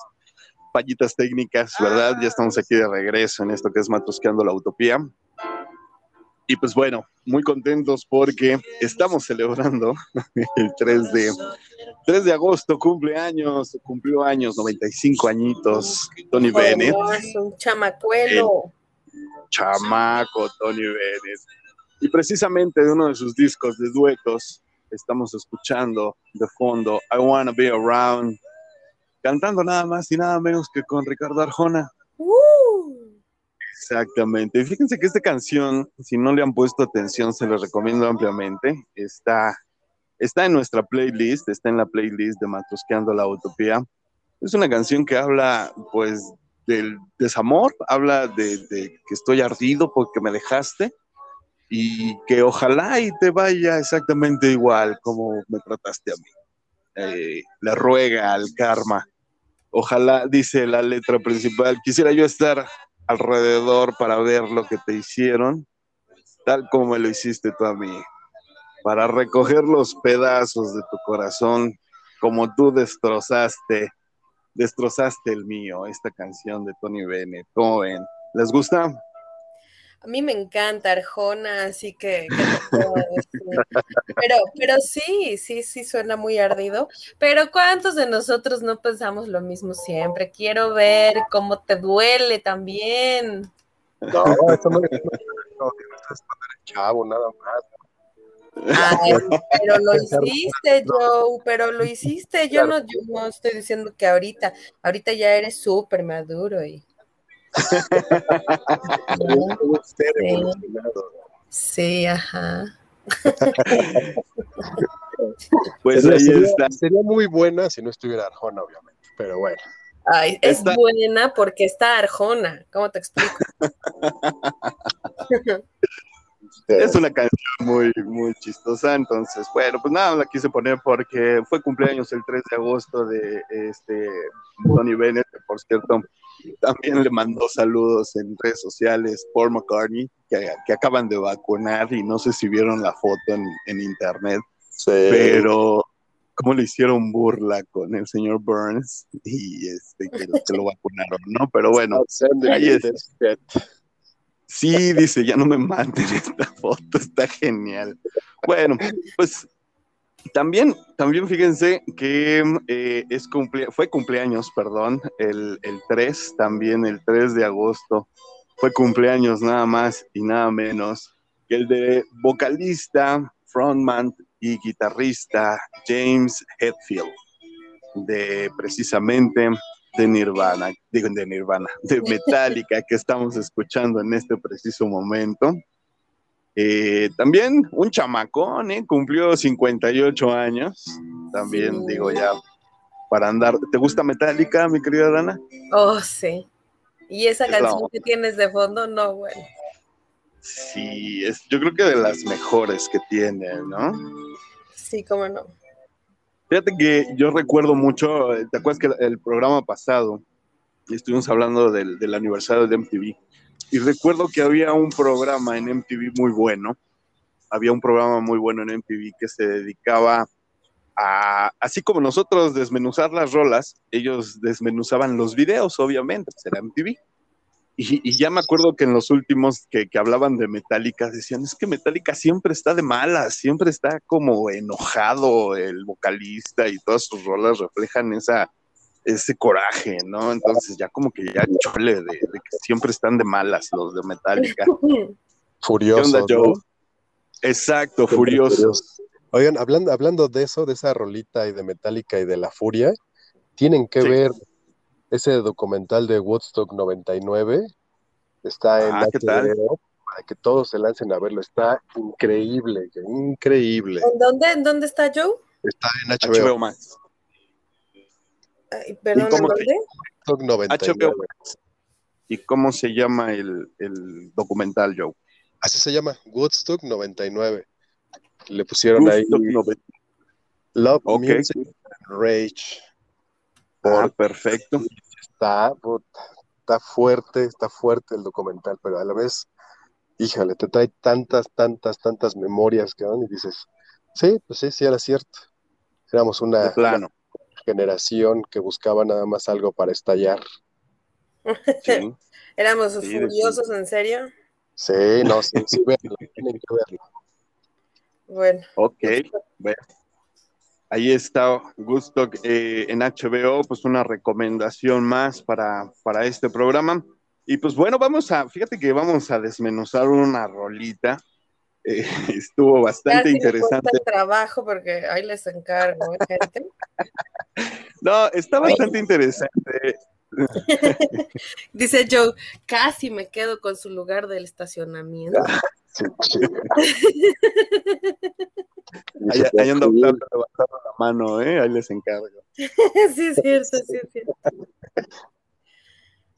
fallitas técnicas, ¿verdad? Ya estamos aquí de regreso en esto que es Matusqueando la Utopía. Y pues bueno, muy contentos porque estamos celebrando el 3 de, 3 de agosto, cumpleaños, cumplió años, 95 añitos, Tony Bennett. Un chamacuelo. Chamaco, Tony Bennett. Y precisamente de uno de sus discos de duetos, estamos escuchando de fondo I Wanna Be Around, cantando nada más y nada menos que con Ricardo Arjona. Exactamente. Y fíjense que esta canción, si no le han puesto atención, se los recomiendo ampliamente. Está, está en nuestra playlist, está en la playlist de Matrosqueando la Utopía. Es una canción que habla, pues, del desamor, habla de, que estoy ardido porque me dejaste y que ojalá y te vaya exactamente igual como me trataste a mí. Eh, le ruega al karma. Ojalá, dice la letra principal, quisiera yo estar alrededor para ver lo que te hicieron, tal como me lo hiciste tú a mí, para recoger los pedazos de tu corazón como tú destrozaste, destrozaste el mío, esta canción de Tony Bennett. ¿Cómo ven? ¿Les gusta? A mí me encanta Arjona, así que, que pero, pero sí, sí, sí suena muy ardido. Pero ¿cuántos de nosotros no pensamos lo mismo siempre? Quiero ver cómo te duele también. No, eso no es no, chavo, nada más. Ay, pero lo hiciste, Joe, pero lo hiciste. Yo no, yo no estoy diciendo que ahorita, ahorita ya eres súper maduro y sí. ajá. pues ahí sería, está. Sería muy buena si no estuviera Arjona, obviamente, pero bueno. Ay, es Está- buena porque está Arjona. ¿Cómo te explico? Es una canción muy, muy chistosa, entonces, bueno, pues nada, la quise poner porque fue cumpleaños el 3 de agosto de este Tony Bennett, que por cierto, también le mandó saludos en redes sociales Paul McCartney, que, que acaban de vacunar y no sé si vieron la foto en, en internet, pero cómo le hicieron burla con el señor Burns y este que, que lo vacunaron, ¿no? Pero bueno, ahí es. Sí, dice, ya no me maten esta foto, está genial. Bueno, pues también, también fíjense que eh, es cumple fue cumpleaños, perdón, el, el 3, también el 3 de agosto, fue cumpleaños nada más y nada menos que el de vocalista, frontman y guitarrista James Hetfield, de precisamente de Nirvana, digo de Nirvana, de Metallica que estamos escuchando en este preciso momento. Eh, también un chamacón, ¿eh? cumplió 58 años, también Sí. digo ya, para andar. ¿Te gusta Metallica, mi querida Dana? Oh, sí. Y esa Es canción que tienes de fondo, no, bueno. Sí, es, yo creo que de las mejores que tiene, ¿no? Sí, cómo no. Fíjate que yo recuerdo mucho, ¿te acuerdas que el, el programa pasado estuvimos hablando del, del aniversario de MTV? Y recuerdo que había un programa en MTV muy bueno, había un programa muy bueno en MTV que se dedicaba a, así como nosotros desmenuzar las rolas, ellos desmenuzaban los videos, obviamente, pues era MTV. Y, y ya me acuerdo que en los últimos que, que hablaban de Metallica decían, es que Metallica siempre está de malas, siempre está como enojado el vocalista y todas sus rolas reflejan esa, ese coraje, ¿no? Entonces ya como que ya chole de, de que siempre están de malas los de Metallica. ¿Qué Furioso. onda, Joe? Exacto, furioso. Oigan, hablando, hablando de eso, de esa rolita y de Metallica y de la furia, tienen que Sí. ver ese documental de Woodstock 99. Está en Ah, ¿qué tal? HBO, para que todos se lancen a verlo. Está increíble, increíble. ¿En dónde, ¿En dónde está Joe? Está en HBO. HBO Max. Ay, perdón, ¿en cómo? Woodstock 99. HBO Max. ¿Y cómo se llama el, el documental, Joe? Así se llama, Woodstock 99. Le pusieron ahí Woodstock 90. Love. Music Rage. Ah, perfecto. está, está fuerte, está fuerte el documental, pero a la vez, híjole, te trae tantas, tantas, tantas memorias que van y dices, sí, pues sí, sí era cierto. Éramos una, plano. una generación que buscaba nada más algo para estallar. Sí. Éramos Sí, furiosos, ¿en serio? Sí, no, sí, sí, véanlo, tienen que verlo. Bueno, Ok, bueno. Ahí está Gusto eh, en HBO, pues una recomendación más para, para este programa. Y pues bueno, vamos a, fíjate que vamos a desmenuzar una rolita. Eh, estuvo bastante interesante. el trabajo porque ahí les encargo, ¿eh, gente? No, está bastante interesante. Dice Joe, casi me quedo con su lugar del estacionamiento. Sí. Ahí, ahí anda Octavio levantando la mano, ¿eh? ahí les encargo. sí, es cierto, sí, es cierto.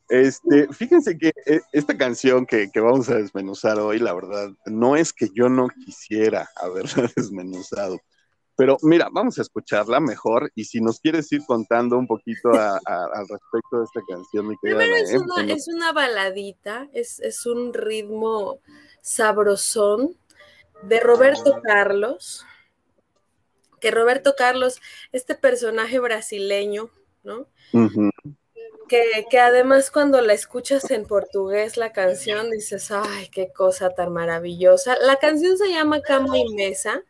Este, fíjense que eh, esta canción que, que vamos a desmenuzar hoy, la verdad, no es que yo no quisiera haberla desmenuzado. Pero mira, vamos a escucharla mejor y si nos quieres ir contando un poquito a- a- al respecto de esta canción, mi querida Primero es una, es una baladita, es, es un ritmo sabrosón de Roberto Carlos, que Roberto Carlos, este personaje brasileño, ¿no? Que, que además cuando la escuchas en portugués la canción dices, ay, qué cosa tan maravillosa. La canción se llama Cama y Mesa.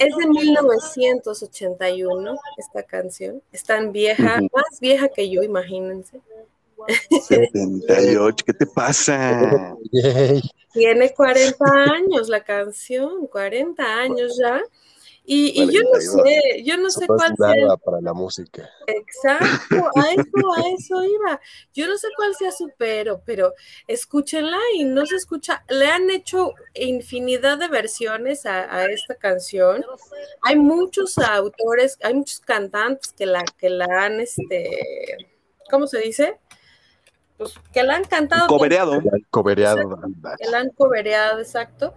Es de 1981 esta canción. Es tan vieja, Ujú. más vieja que yo, imagínense. 78, ¿qué te pasa? Tiene 40 años la canción, 40 años ya. Y, y yo no 42. sé, yo no sé no cuál sea para la música. Exacto, a eso, a eso iba. Yo no sé cuál sea su pero, pero escúchenla y no se escucha. Le han hecho infinidad de versiones a, a esta canción. Hay muchos autores, hay muchos cantantes que la, que la han, este, ¿cómo se dice? Pues que la han cantado Cobereado. Cobereado. que la han cobereado, exacto.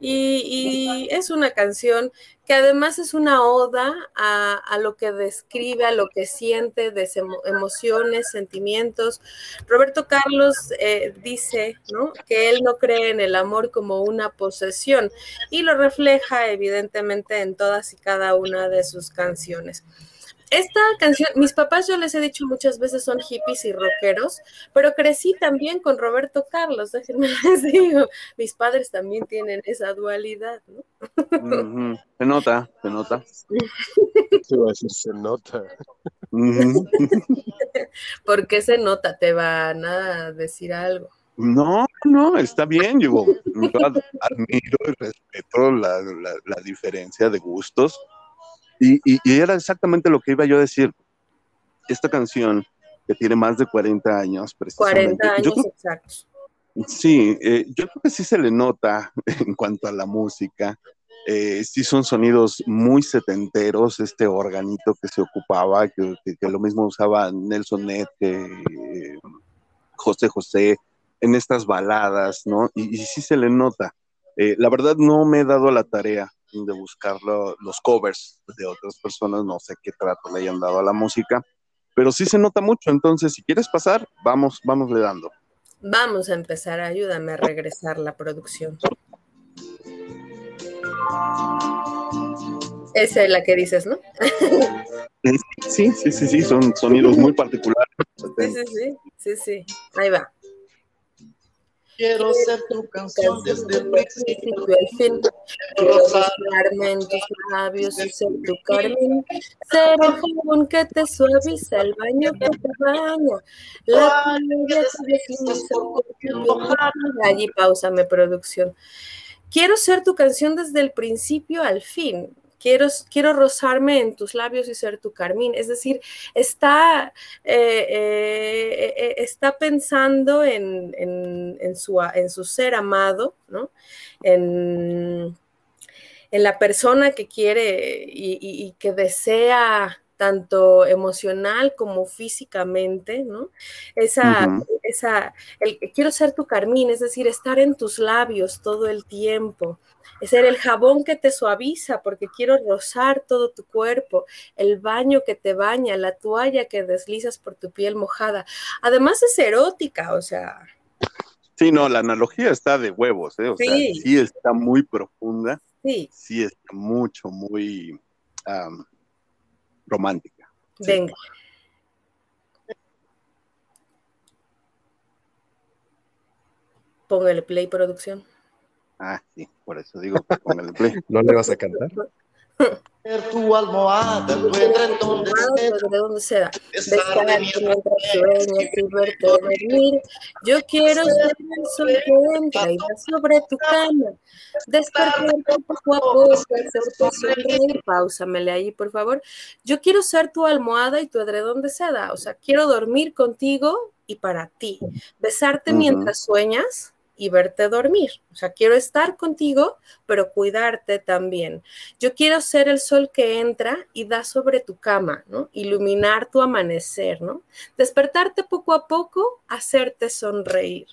Y, y es una canción que además es una oda a, a lo que describe, a lo que siente, de emo- emociones, sentimientos. Roberto Carlos eh, dice ¿no? que él no cree en el amor como una posesión y lo refleja evidentemente en todas y cada una de sus canciones. Esta canción, mis papás, yo les he dicho muchas veces, son hippies y rockeros, pero crecí también con Roberto Carlos, déjenme les digo. Mis padres también tienen esa dualidad, ¿no? Se nota, se nota. Se va a decir, se nota. ¿Por qué se nota? Te van a decir algo. No, no, está bien, yo, yo ad- admiro y respeto la, la- la diferencia de gustos. Y, y- y era exactamente lo que iba yo a decir. Esta canción, que tiene más de 40 años, precisamente. 40 yo años creo- exactos. sí, eh, yo creo que sí se le nota en cuanto a la música. Eh, sí son sonidos muy setenteros, este organito que se ocupaba, que, que- que lo mismo usaba Nelson que eh, José José, en estas baladas, ¿no? Y, y sí se le nota. Eh, la verdad no me he dado la tarea de buscar lo- los covers de otras personas, no sé qué trato le hayan dado a la música, pero sí se nota mucho, entonces si quieres pasar, vamos, vamos le dando. Vamos a empezar, ayúdame a regresar la producción. Esa es la que dices, ¿no? Sí, sí, sí, sí, son sonidos muy particulares. Sí, sí, sí, sí, sí. Ahí va. Quiero ser tu canción desde el principio al fin. Quiero rozarme en tus labios y ser tu carmín. Ser el jabón que te suaviza, el baño que te baña. La playa Allí pausame, producción. Quiero ser tu canción desde el principio al fin quiero, quiero rozarme en tus labios y ser tu carmín. Es decir, está, eh, eh, eh, está pensando en, su, en, su, ser amado, ¿no? En, la persona que quiere y que desea tanto emocional como físicamente, ¿no? Esa, esa, el, quiero ser tu carmín, es decir, estar en tus labios todo el tiempo, ser el jabón que te suaviza porque quiero rozar todo tu cuerpo, el baño que te baña, la toalla que deslizas por tu piel mojada. Además es erótica, o sea. Sí, no, la analogía está de huevos, ¿eh? O sí. sea, sí está muy profunda. Sí. Sí está mucho, muy romántica. Venga. Póngale play, producción. Ah, sí, por eso digo que póngale play. ¿No le vas a cantar? tu almohada, tu edredón de seda, besarte mientras sueñas y verte dormir. Yo quiero ser el sol que entra y va sobre tu cama, despertarte poco a poco, hacerte sonreír. Páusamele ahí, por favor. Yo quiero ser tu almohada y tu edredón de seda, o sea, quiero dormir contigo y para ti. Besarte mientras sueñas y verte dormir. O sea, quiero estar contigo, pero cuidarte también. Yo quiero ser el sol que entra y da sobre tu cama, ¿no? Iluminar tu amanecer, ¿no? Despertarte poco a poco, hacerte sonreír.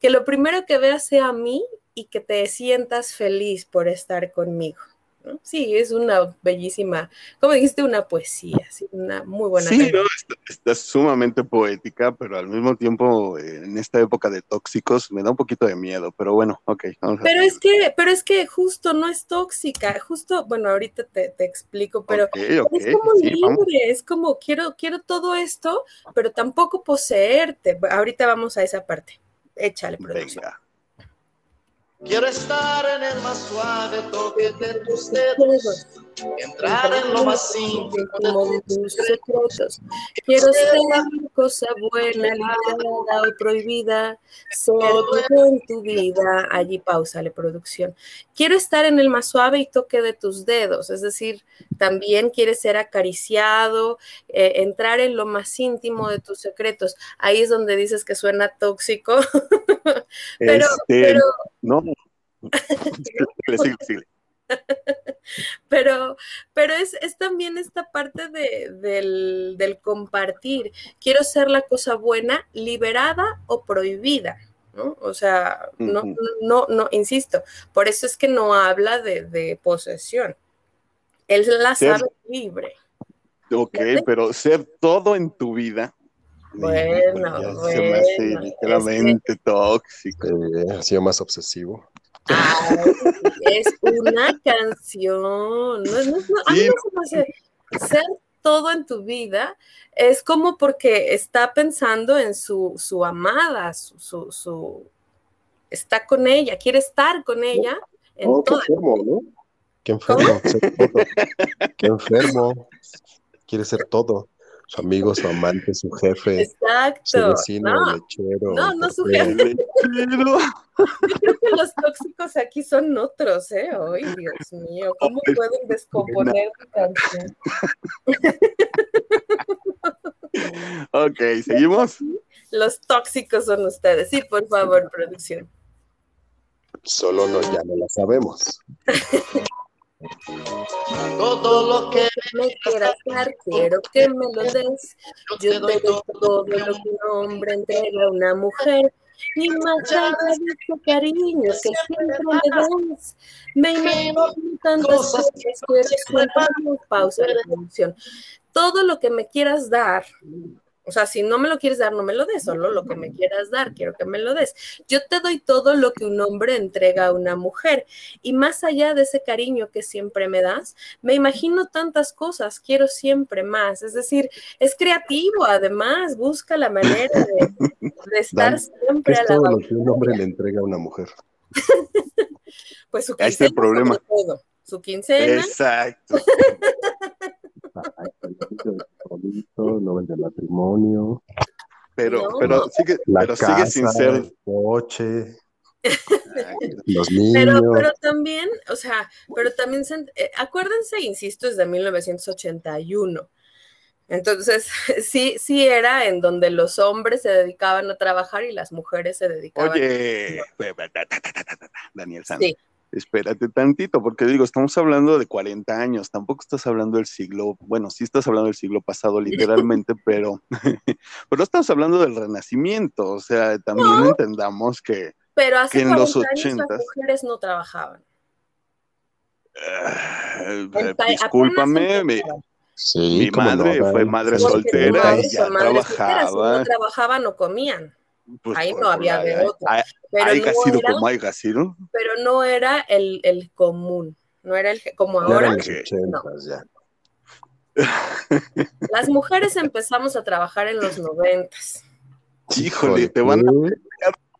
Que lo primero que veas sea a mí y que te sientas feliz por estar conmigo. Sí, es una bellísima, como dijiste, una poesía, sí, una muy buena. Sí, no, está, sumamente poética, pero al mismo tiempo eh, en esta época de tóxicos me da un poquito de miedo, pero bueno, ok. pero es que, pero es que justo no es tóxica, justo, bueno, ahorita te, explico, pero es como libre, es como quiero, quiero todo esto, pero tampoco poseerte. Ahorita vamos a esa parte. Échale, producción. Venga. Quiero estar en el más suave toque de tus dedos, entrar en lo más íntimo de tus secretos. Quiero ser cosa buena, liberada o prohibida, ser en tu vida. Allí pausale producción. Quiero estar en el más suave y toque de tus dedos, es decir, también quieres ser acariciado, eh, entrar en lo más íntimo de tus secretos. Ahí es donde dices que suena tóxico. pero, este, pero no, Pero, pero es, también esta parte de, del, compartir. Quiero ser la cosa buena, liberada o prohibida. ¿no? O sea, no, no, no, insisto, por eso es que no habla de, posesión. Él la sabe libre. Ok, pero ser todo en tu vida bueno, se me hace literalmente tóxico. ha sido más obsesivo es una canción. No, no, no, ser todo en tu vida es como porque está pensando en su, su amada, su, su, está con ella, quiere estar con ella. En oh, qué enfermo, ¿no? Qué enfermo. qué enfermo. Quiere ser todo su amigo, su amante, su jefe, Exacto. su vecino, no, lechero. No, no su jefe. Yo creo que los tóxicos aquí son otros, ¿eh? Ay, Dios mío, ¿cómo pueden descomponer tu canción? ok, ¿seguimos? Los tóxicos son ustedes. Sí, por favor, producción. Solo no, ya no lo sabemos. Todo lo que me quieras dar, quiero que me lo des. Yo te doy todo lo que un hombre entrega a una mujer. Y más allá de tu cariño que siempre me das, me imagino tantas cosas que pausa la producción. Todo lo que me quieras dar, O sea, si no me lo quieres dar, no me lo des, solo lo que me quieras dar, quiero que me lo des. Yo te doy todo lo que un hombre entrega a una mujer. Y más allá de ese cariño que siempre me das, me imagino tantas cosas, quiero siempre más. Es decir, es creativo, además, busca la manera de, estar siempre es a la todo lo que un hombre le entrega a una mujer. pues su Ahí está el quincena, problema. sobre todo. Su quincena. Exacto. Bonito, Nobel de matrimonio, Pero, No. pero sigue, la pero casa, sigue sin ser. el coche, Exacto. los niños. Pero, pero también, o sea, pero también, se- eh, acuérdense, insisto, es de 1981. Entonces, sí, sí era en donde los hombres se dedicaban a trabajar y las mujeres se dedicaban Oye, Daniel Sanz, Sí. Espérate tantito, porque digo, estamos hablando de 40 años, tampoco estás hablando del siglo, bueno, sí estás hablando del siglo pasado literalmente, pero, pero no estamos hablando del renacimiento, o sea, también entendamos que, Pero hace que en 40 los años 80s. las mujeres no trabajaban. apenas discúlpame, mi, empezaban. Sí, mi cómo no, madre fue madre soltera y ya si trabajaba. no trabajaban no comían. Pues, ahí no había de hay- otra. hay- Pero no sido era, como haya sido. pero no era el, el común. No era el como Ya ahora. eran los Ok. ochentas, ya. Las mujeres empezamos a trabajar en los noventas. Híjole, te van a.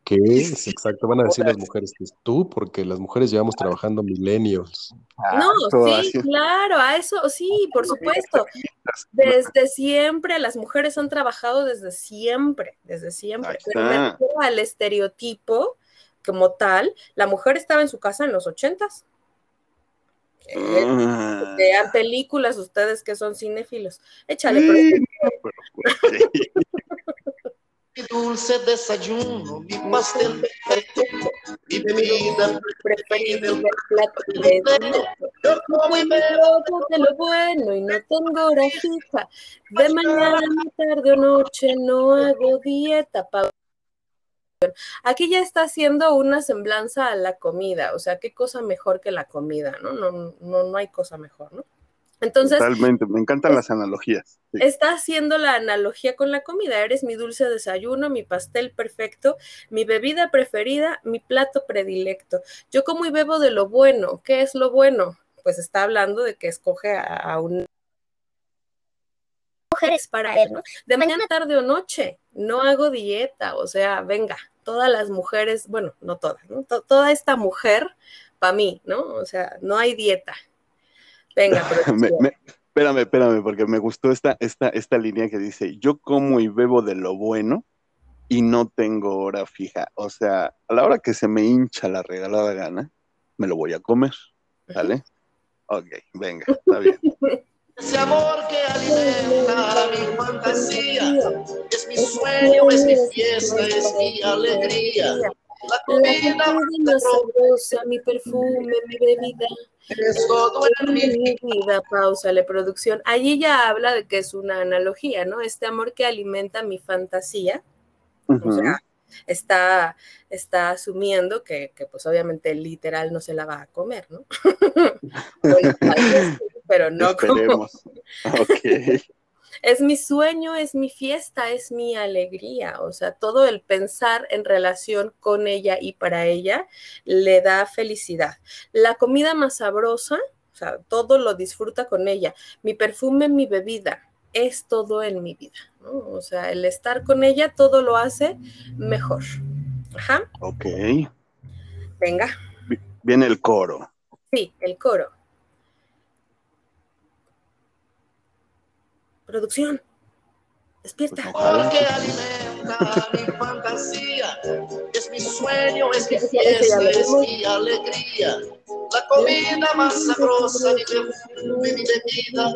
¿Qué? Es exacto, van a decir las mujeres que es tú, porque las mujeres llevamos trabajando milenios. No, sí, claro, a eso sí, por supuesto. Desde siempre, las mujeres han trabajado desde siempre, desde siempre. Pero me está. refiero al estereotipo como tal, la mujer estaba en su casa en los ochentas. Eh, Ah. Vean películas ustedes que son cinéfilos. Échale, Sí, pero pero, pues, Mi dulce desayuno, mi pastel perfecto, mi bebida preferido el plato de Yo como y bebo Todo de lo bueno y no tengo hora fija. De mañana, tarde o noche no hago dieta. pa- Aquí ya está haciendo una semblanza a la comida, o sea, qué cosa mejor que la comida, ¿no? No, no, no hay cosa mejor, ¿no? Entonces, Totalmente, me encantan las analogías. sí. está haciendo la analogía con la comida. Eres mi dulce desayuno, mi pastel perfecto, mi bebida preferida, mi plato predilecto. Yo como y bebo de lo bueno. ¿Qué es lo bueno? Pues está hablando de que escoge a, a un mujeres para él, ¿no? De mañana, tarde o noche. No hago dieta, o sea, venga, todas las mujeres, bueno, no todas, toda esta mujer para mí, ¿no? O sea, no hay dieta. Venga, Me- pero me- espérame, espérame, porque me gustó esta, esta, esta línea que dice, yo como y bebo de lo bueno y no tengo hora fija. O sea, a la hora que se me hincha la regalada gana, me lo voy a comer, ¿vale? Ok, venga, está bien. ese amor que alimenta mi fantasía. Es mi sueño, es mi fiesta, es mi alegría. La La comida comida más sabrosa, mi perfume, mi bebida, todo en mi vida, pausale producción. Allí ya habla de que es una analogía, ¿no? Este amor que alimenta mi fantasía, o Ujú. sea, está, está asumiendo que, que, pues obviamente literal no se la va a comer, ¿no? Pero no como Esperemos. Es mi sueño, es mi fiesta, es mi alegría. O sea, todo el pensar en relación con ella y para ella le da felicidad. La comida más sabrosa, o sea, todo lo disfruta con ella. Mi perfume, mi bebida, es todo en mi vida. ¿no? O sea, el estar con ella todo lo hace mejor. Ajá, Ok. venga, Viene el coro. sí, el coro. Producción, despierta. Pues ojalá. amor que alimenta mi fantasía. Es mi sueño, es mi fiesta, es mi alegría. La comida más sabrosa, mi perfume, mi bebida,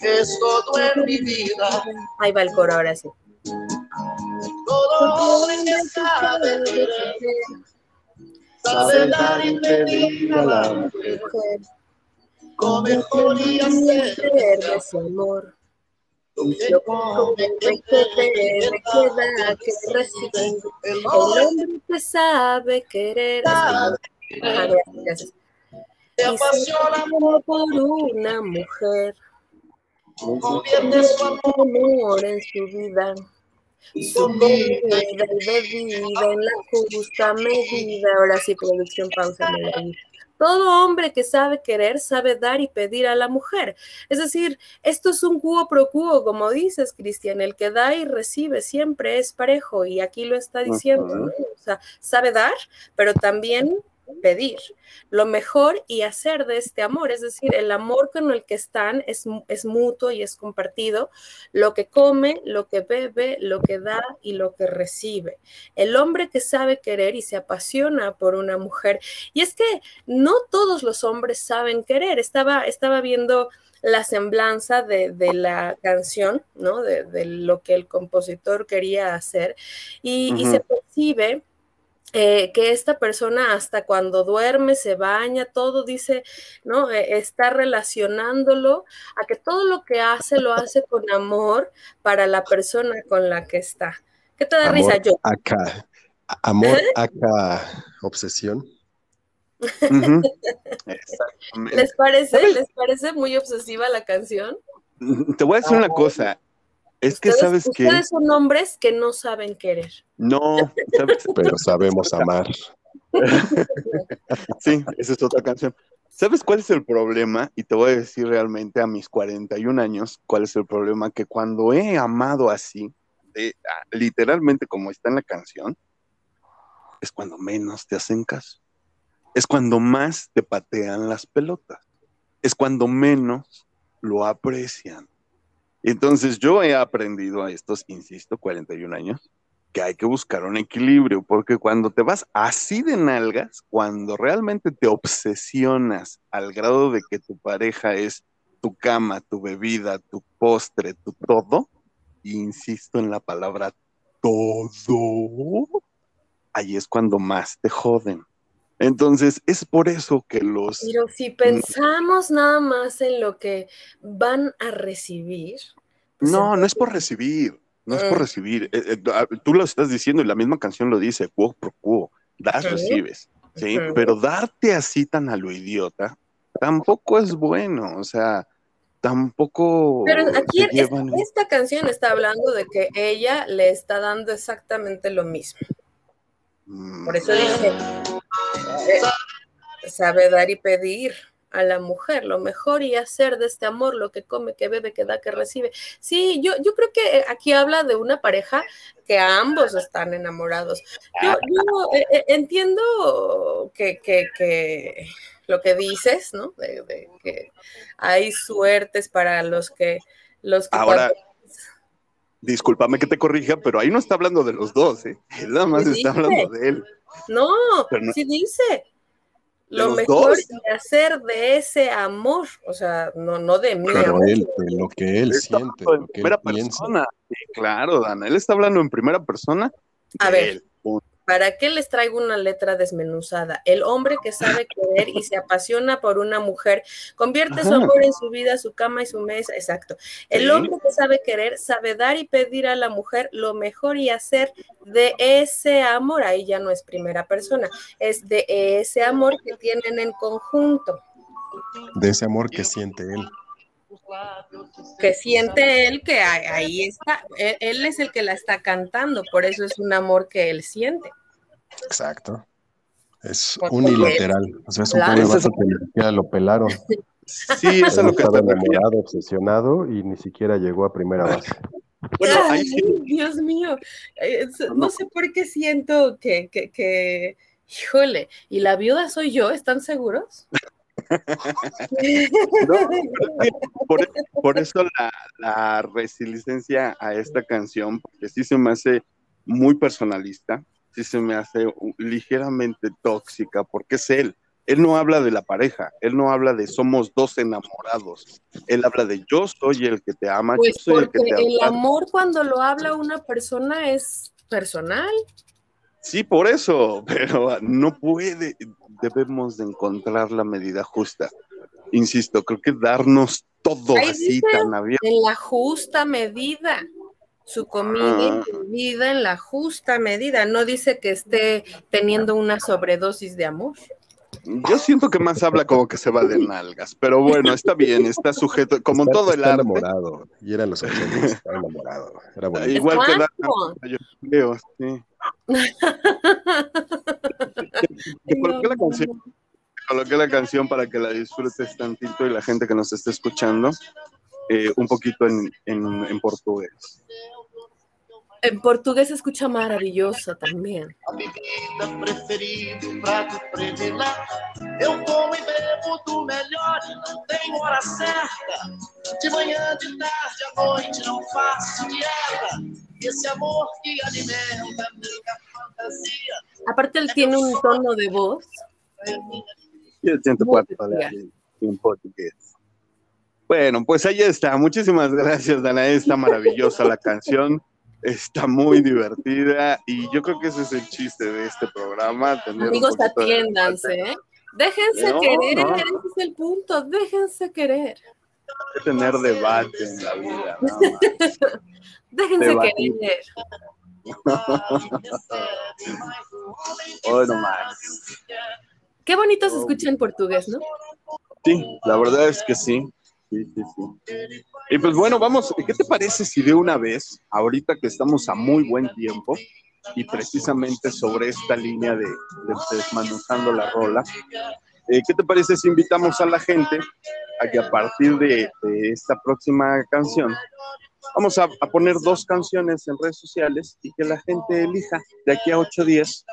es todo en mi vida. Ahí va el coro ahora sí. Todo hombre que sabe dar y pedir a la mujer, con mejor y hacer de su amor. Me queda, me queda que recibir. El hombre que sabe querer. Gracias, se apasiona por una mujer. convierte su amor en su vida. Su comida y bebida en la justa medida. Ahora sí, producción, pausa. Todo hombre que sabe querer sabe dar y pedir a la mujer. Es decir, esto es un cuo pro quo, como dices, Cristian. El que da y recibe siempre es parejo y aquí lo está diciendo. O sea, sabe dar, pero también pedir lo mejor y hacer de este amor, es decir, el amor con el que están es, es, mutuo y es compartido, lo que come, lo que bebe, lo que da y lo que recibe. El hombre que sabe querer y se apasiona por una mujer. Y es que no todos los hombres saben querer. Estaba, estaba viendo la semblanza de, la canción, ¿no? De, lo que el compositor quería hacer y, y se percibe eh, que esta persona hasta cuando duerme, se baña, todo dice, ¿no? Eh, está relacionándolo a que todo lo que hace lo hace con amor para la persona con la que está. ¿Qué te da risa yo? Acá, amor, acá, obsesión. ¿Les parece? ¿Les parece muy obsesiva la canción? Te voy a decir una cosa. Es que sabes que. Ustedes son hombres que no saben querer. No, pero sabemos amar. sí, esa es otra canción. ¿Sabes cuál es el problema? Y te voy a decir realmente a mis 41 años cuál es el problema, que cuando he amado así, literalmente como está en la canción, es cuando menos te hacen caso. Es cuando más te patean las pelotas. Es cuando menos lo aprecian. Entonces yo he aprendido a estos, insisto, 41 años, que hay que buscar un equilibrio, porque cuando te vas así de nalgas, cuando realmente te obsesionas al grado de que tu pareja es tu cama, tu bebida, tu postre, tu todo, insisto en la palabra todo, ahí es cuando más te joden. Entonces, es por eso que los... Pero si pensamos nada más en lo que van a recibir. Pues no, no es por recibir, no es por ah. recibir. Eh, eh, ah, tú lo estás diciendo y la misma canción lo dice, quo pro quo, das, recibes, ¿sí? Pero darte así tan a lo idiota tampoco es bueno, o sea, tampoco... Pero aquí esta canción está hablando de que ella le está dando exactamente lo mismo. Por eso dice, eh, sabe dar y pedir a la mujer lo mejor y hacer de este amor lo que come, que bebe, que da, que recibe. Sí, yo, yo creo que aquí habla de una pareja que ambos están enamorados. Yo, eh, eh, entiendo que, que, lo que dices, ¿no? De, que hay suertes para los que... Los que Ahora, discúlpame que te corrija, pero ahí no está hablando de los dos, ¿eh? Él nada más está hablando de él. No, sí dice. Lo mejor es hacer de ese amor, o sea, no, no de mí. Pero él, lo que él siente, lo que primera persona. claro, Dana, él está hablando en primera persona. A ver, ¿Para qué les traigo una letra desmenuzada? El hombre que sabe querer y se apasiona por una mujer, convierte su amor en su vida, su cama y su mesa. Exacto. El hombre que sabe querer, sabe dar y pedir a la mujer lo mejor y hacer de ese amor. Ahí ya no es primera persona, es de ese amor que tienen en conjunto. De ese amor que siente él que siente él que ahí está, él, es el que la está cantando, por eso es un amor que él siente. Exacto. Es unilateral, o sea, es un claro. que lo pelaron. Sí, eso es lo que estaba enamorado, obsesionado y ni siquiera llegó a primera base. Bueno, Dios mío, no sé por qué siento que, que, que, híjole, ¿y la viuda soy yo? ¿Están seguros? por, eso la, resiliencia a esta canción, porque sí se me hace muy personalista, sí se me hace ligeramente tóxica, porque es él. Él no habla de la pareja, él no habla de somos dos enamorados, él habla de yo soy el que te ama, pues yo soy el que te El amor cuando lo habla una persona es personal. Sí, por eso, pero no puede, debemos de encontrar la medida justa. Insisto, creo que darnos todo así tan abierto. En la justa medida, su comida y vida en la justa medida. No dice que esté teniendo una sobredosis de amor. Yo siento que más habla como que se va de nalgas, pero bueno, está bien, está sujeto, como Está- todo el está arte. enamorado. Y eran los 80, estaba enamorado. Era bonito. Igual que la, yo creo, sí. Te coloqué la canción, coloqué la canción para que la disfrutes tantito y la gente que nos esté escuchando eh, un poquito en, en, en portugués. En portugués se escucha maravilloso también. A bebida preferida, o prato predileto. Eu como e bebo do melhor e não tenho hora certa. De manhã, de tarde, à noite, não faço dieta. Esse amor que alimenta minha fantasia. Aparte, él tiene un tono de voz. Y el 104 Muy de- en portugués. Bueno, pues ahí está. Muchísimas gracias, Dana. Está maravillosa la canción. Está muy divertida y yo creo que ese es el chiste de este programa. tener Amigos, de atiéndanse, ¿eh? Déjense No, querer, no. ese es el punto. Déjense querer. tener debate en la vida. Déjense Debatir. querer. Hoy nomás. Qué bonito se escucha en portugués, ¿no? Sí, la verdad es que sí. Sí, sí, sí. Y pues bueno, vamos, ¿qué te parece si de una vez, ahorita que estamos a muy buen tiempo, y precisamente sobre esta línea de, de desmanuzando la rola, eh, ¿qué te parece si invitamos a la gente a que a partir de, esta próxima canción, vamos a, a poner dos canciones en redes sociales y que la gente elija de aquí a ocho días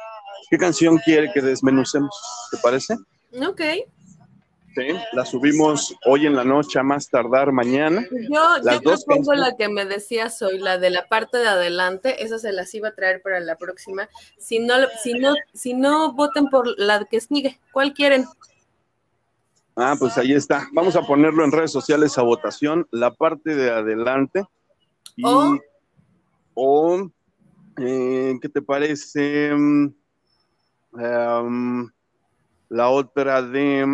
qué canción quiere que desmenucemos? ¿Te parece? Ok. Sí, la subimos hoy en la noche a más tardar mañana. Yo, Las yo dos propongo canciones. la que me decías hoy, la de la parte de adelante, esa se las iba a traer para la próxima. Si no, si no, si no voten por la que sigue, ¿cuál quieren? Ah, pues ahí está. Vamos a ponerlo en redes sociales a votación, la parte de adelante. Y, O- o, eh, ¿qué te parece? Mm, em, la otra de,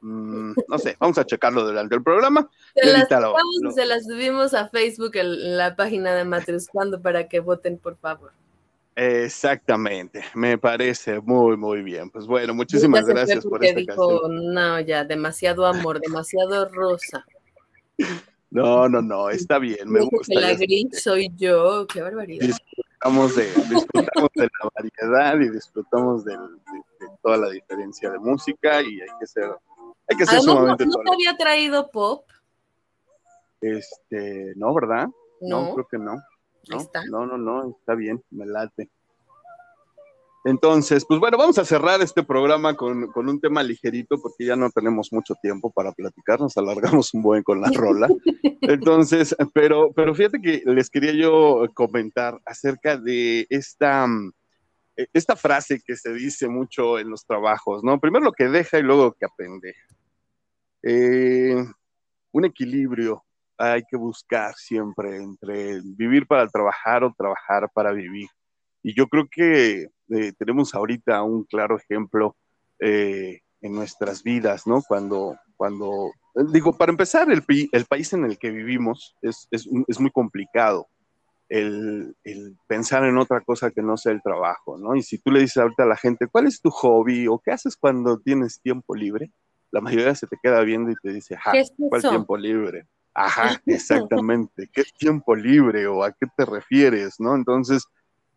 mm, no sé, vamos a checarlo durante el programa. Se las, ahorita lo- vamos y lo- se las subimos a Facebook en la página de Matruscando para que voten, por favor. Exactamente, me parece muy, muy bien. Pues bueno, muchísimas gracias por esta dijo, canción. no, ya, demasiado amor, demasiado rosa. No, no, no, está bien, me Dijo gusta. que la gris soy yo, qué barbaridad. disfrutamos de, disfrutamos de la variedad y disfrutamos de toda la diferencia de música y hay que ser, hay que ser Además, no, sumamente no te había traído pop, Este, no, ¿verdad? ¿no? creo que no. No, está. no, no, no, está bien, me late. Entonces, pues bueno, vamos a cerrar este programa con, con un tema ligerito porque ya no tenemos mucho tiempo para platicar, nos alargamos un buen con la rola. Entonces, pero, pero fíjate que les quería yo comentar acerca de esta, mm, eh, esta frase que se dice mucho en los trabajos, ¿no? Primero lo que deja y luego lo que aprende. Eh, un equilibrio hay que buscar siempre entre vivir para trabajar o trabajar para vivir. Y yo creo que eh, tenemos ahorita un claro ejemplo eh, en nuestras vidas, ¿no? Cuando, cuando digo, para empezar, el, el país en el que vivimos es, es, es muy complicado el, el pensar en otra cosa que no sea el trabajo, ¿no? Y si tú le dices ahorita a la gente, ¿cuál es tu hobby o qué haces cuando tienes tiempo libre? La mayoría se te queda viendo y te dice, ja, ¿Qué es ¿cuál tiempo libre? Ajá, exactamente. ¿Qué tiempo libre o a qué te refieres, no? Entonces,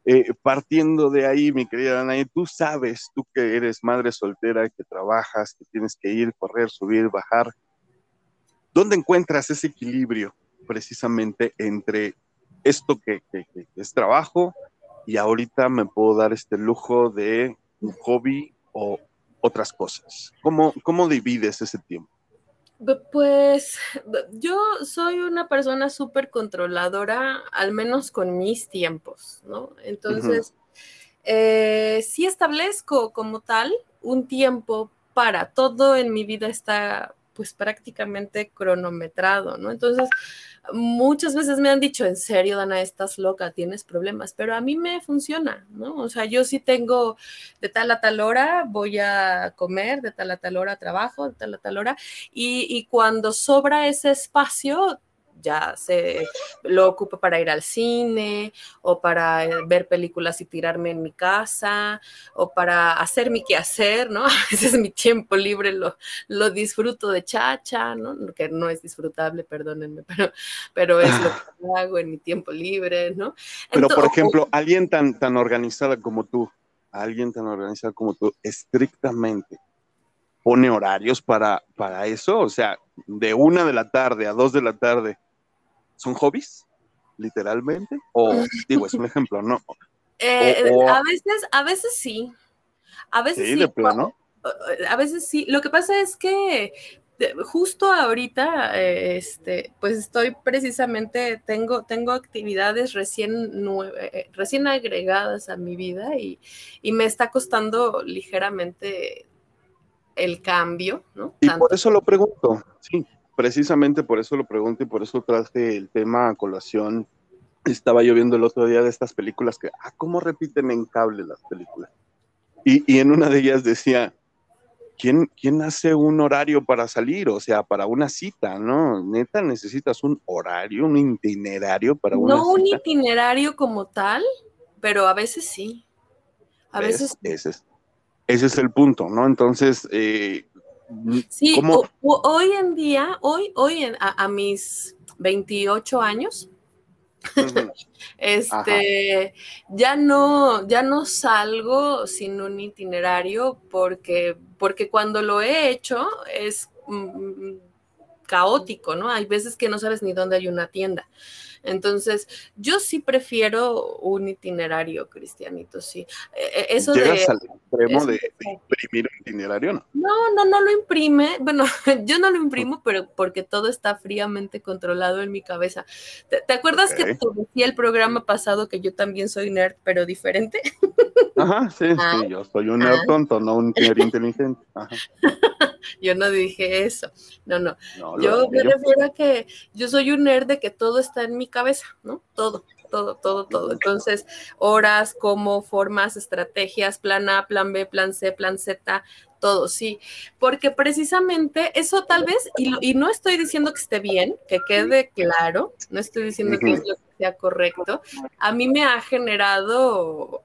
eh, partiendo de ahí, mi querida Anaí, tú sabes, tú que eres madre soltera, que trabajas, que tienes que ir, correr, subir, bajar, ¿dónde encuentras ese equilibrio precisamente entre esto que, que- que es trabajo y ahorita me puedo dar este lujo de un hobby o otras cosas? ¿Cómo, cómo divides ese tiempo? Pues yo soy una persona súper controladora, al menos con mis tiempos, ¿no? Entonces, eh, sí establezco como tal un tiempo para todo en mi vida está pues prácticamente cronometrado, ¿no? Entonces, muchas veces me han dicho, en serio, Dana, estás loca, tienes problemas, pero a mí me funciona, ¿no? O sea, yo sí tengo de tal a tal hora, voy a comer, de tal a tal hora trabajo, de tal a tal hora, y, y cuando sobra ese espacio, ya se lo ocupo para ir al cine o para eh, ver películas y tirarme en mi casa o para hacer mi quehacer, ¿no? A veces mi tiempo libre lo, lo disfruto de chacha, ¿no? Que no es disfrutable, perdónenme, pero, pero es lo que hago en mi tiempo libre, ¿no? Pero, por ejemplo, alguien tan, tan organizada como tú, alguien tan organizada como tú, estrictamente pone horarios para, para eso, o sea, de una de la tarde a dos de la tarde, ¿son hobbies? Literalmente, o digo, es un ejemplo, ¿no? Eh, o- a veces, a veces sí. A veces Sí, sí. de plano. A veces sí. Lo que pasa es que justo ahorita, eh, este, pues estoy precisamente, tengo, tengo actividades recién, eh, recién agregadas a mi vida y, y me está costando ligeramente el cambio, ¿no? Y Tanto- por eso lo pregunto, sí, precisamente por eso lo pregunto y por eso traje el tema a colación. Estaba yo viendo el otro día de estas películas que, ah, ¿cómo repiten en cable las películas? Y, y en una de ellas decía, ¿quién, ¿quién hace un horario para salir? O sea, para una cita, ¿no? Neta, necesitas un horario, un itinerario para una no un cita. itinerario como tal, pero a veces sí. A veces Ese es, ese es el punto, ¿no? Entonces, eh, Sí, ¿cómo? o- o- hoy en día, hoy, hoy en- a, a mis 28 años, este, ya no, ya no salgo sin un itinerario porque, porque cuando lo he hecho es mm, caótico, ¿no? Hay veces que no sabes ni dónde hay una tienda. Entonces, yo sí prefiero un itinerario, Cristianito, sí. Eh, eh, Eso Llegas de... al extremo eso de, imprimir un itinerario, ¿no? No, no, no lo imprime. Bueno, yo no lo imprimo, pero porque todo está fríamente controlado en mi cabeza. ¿Te, te acuerdas que te decía el programa pasado que yo también soy nerd, pero diferente? Ajá, sí, Ah. sí, yo soy un nerd Ah. tonto, no un nerd inteligente. Ajá. Yo no dije eso. No, no. Yo me refiero a que yo soy un nerd de que todo está en mi cabeza, ¿no? Todo, todo, todo, todo. Entonces, horas, cómo, formas, estrategias, plan A, plan B, plan C, plan Z, todo, sí. Porque precisamente eso tal vez, y, lo- y no estoy diciendo que esté bien, que quede claro, no estoy diciendo que es lo que sea correcto, a mí me ha generado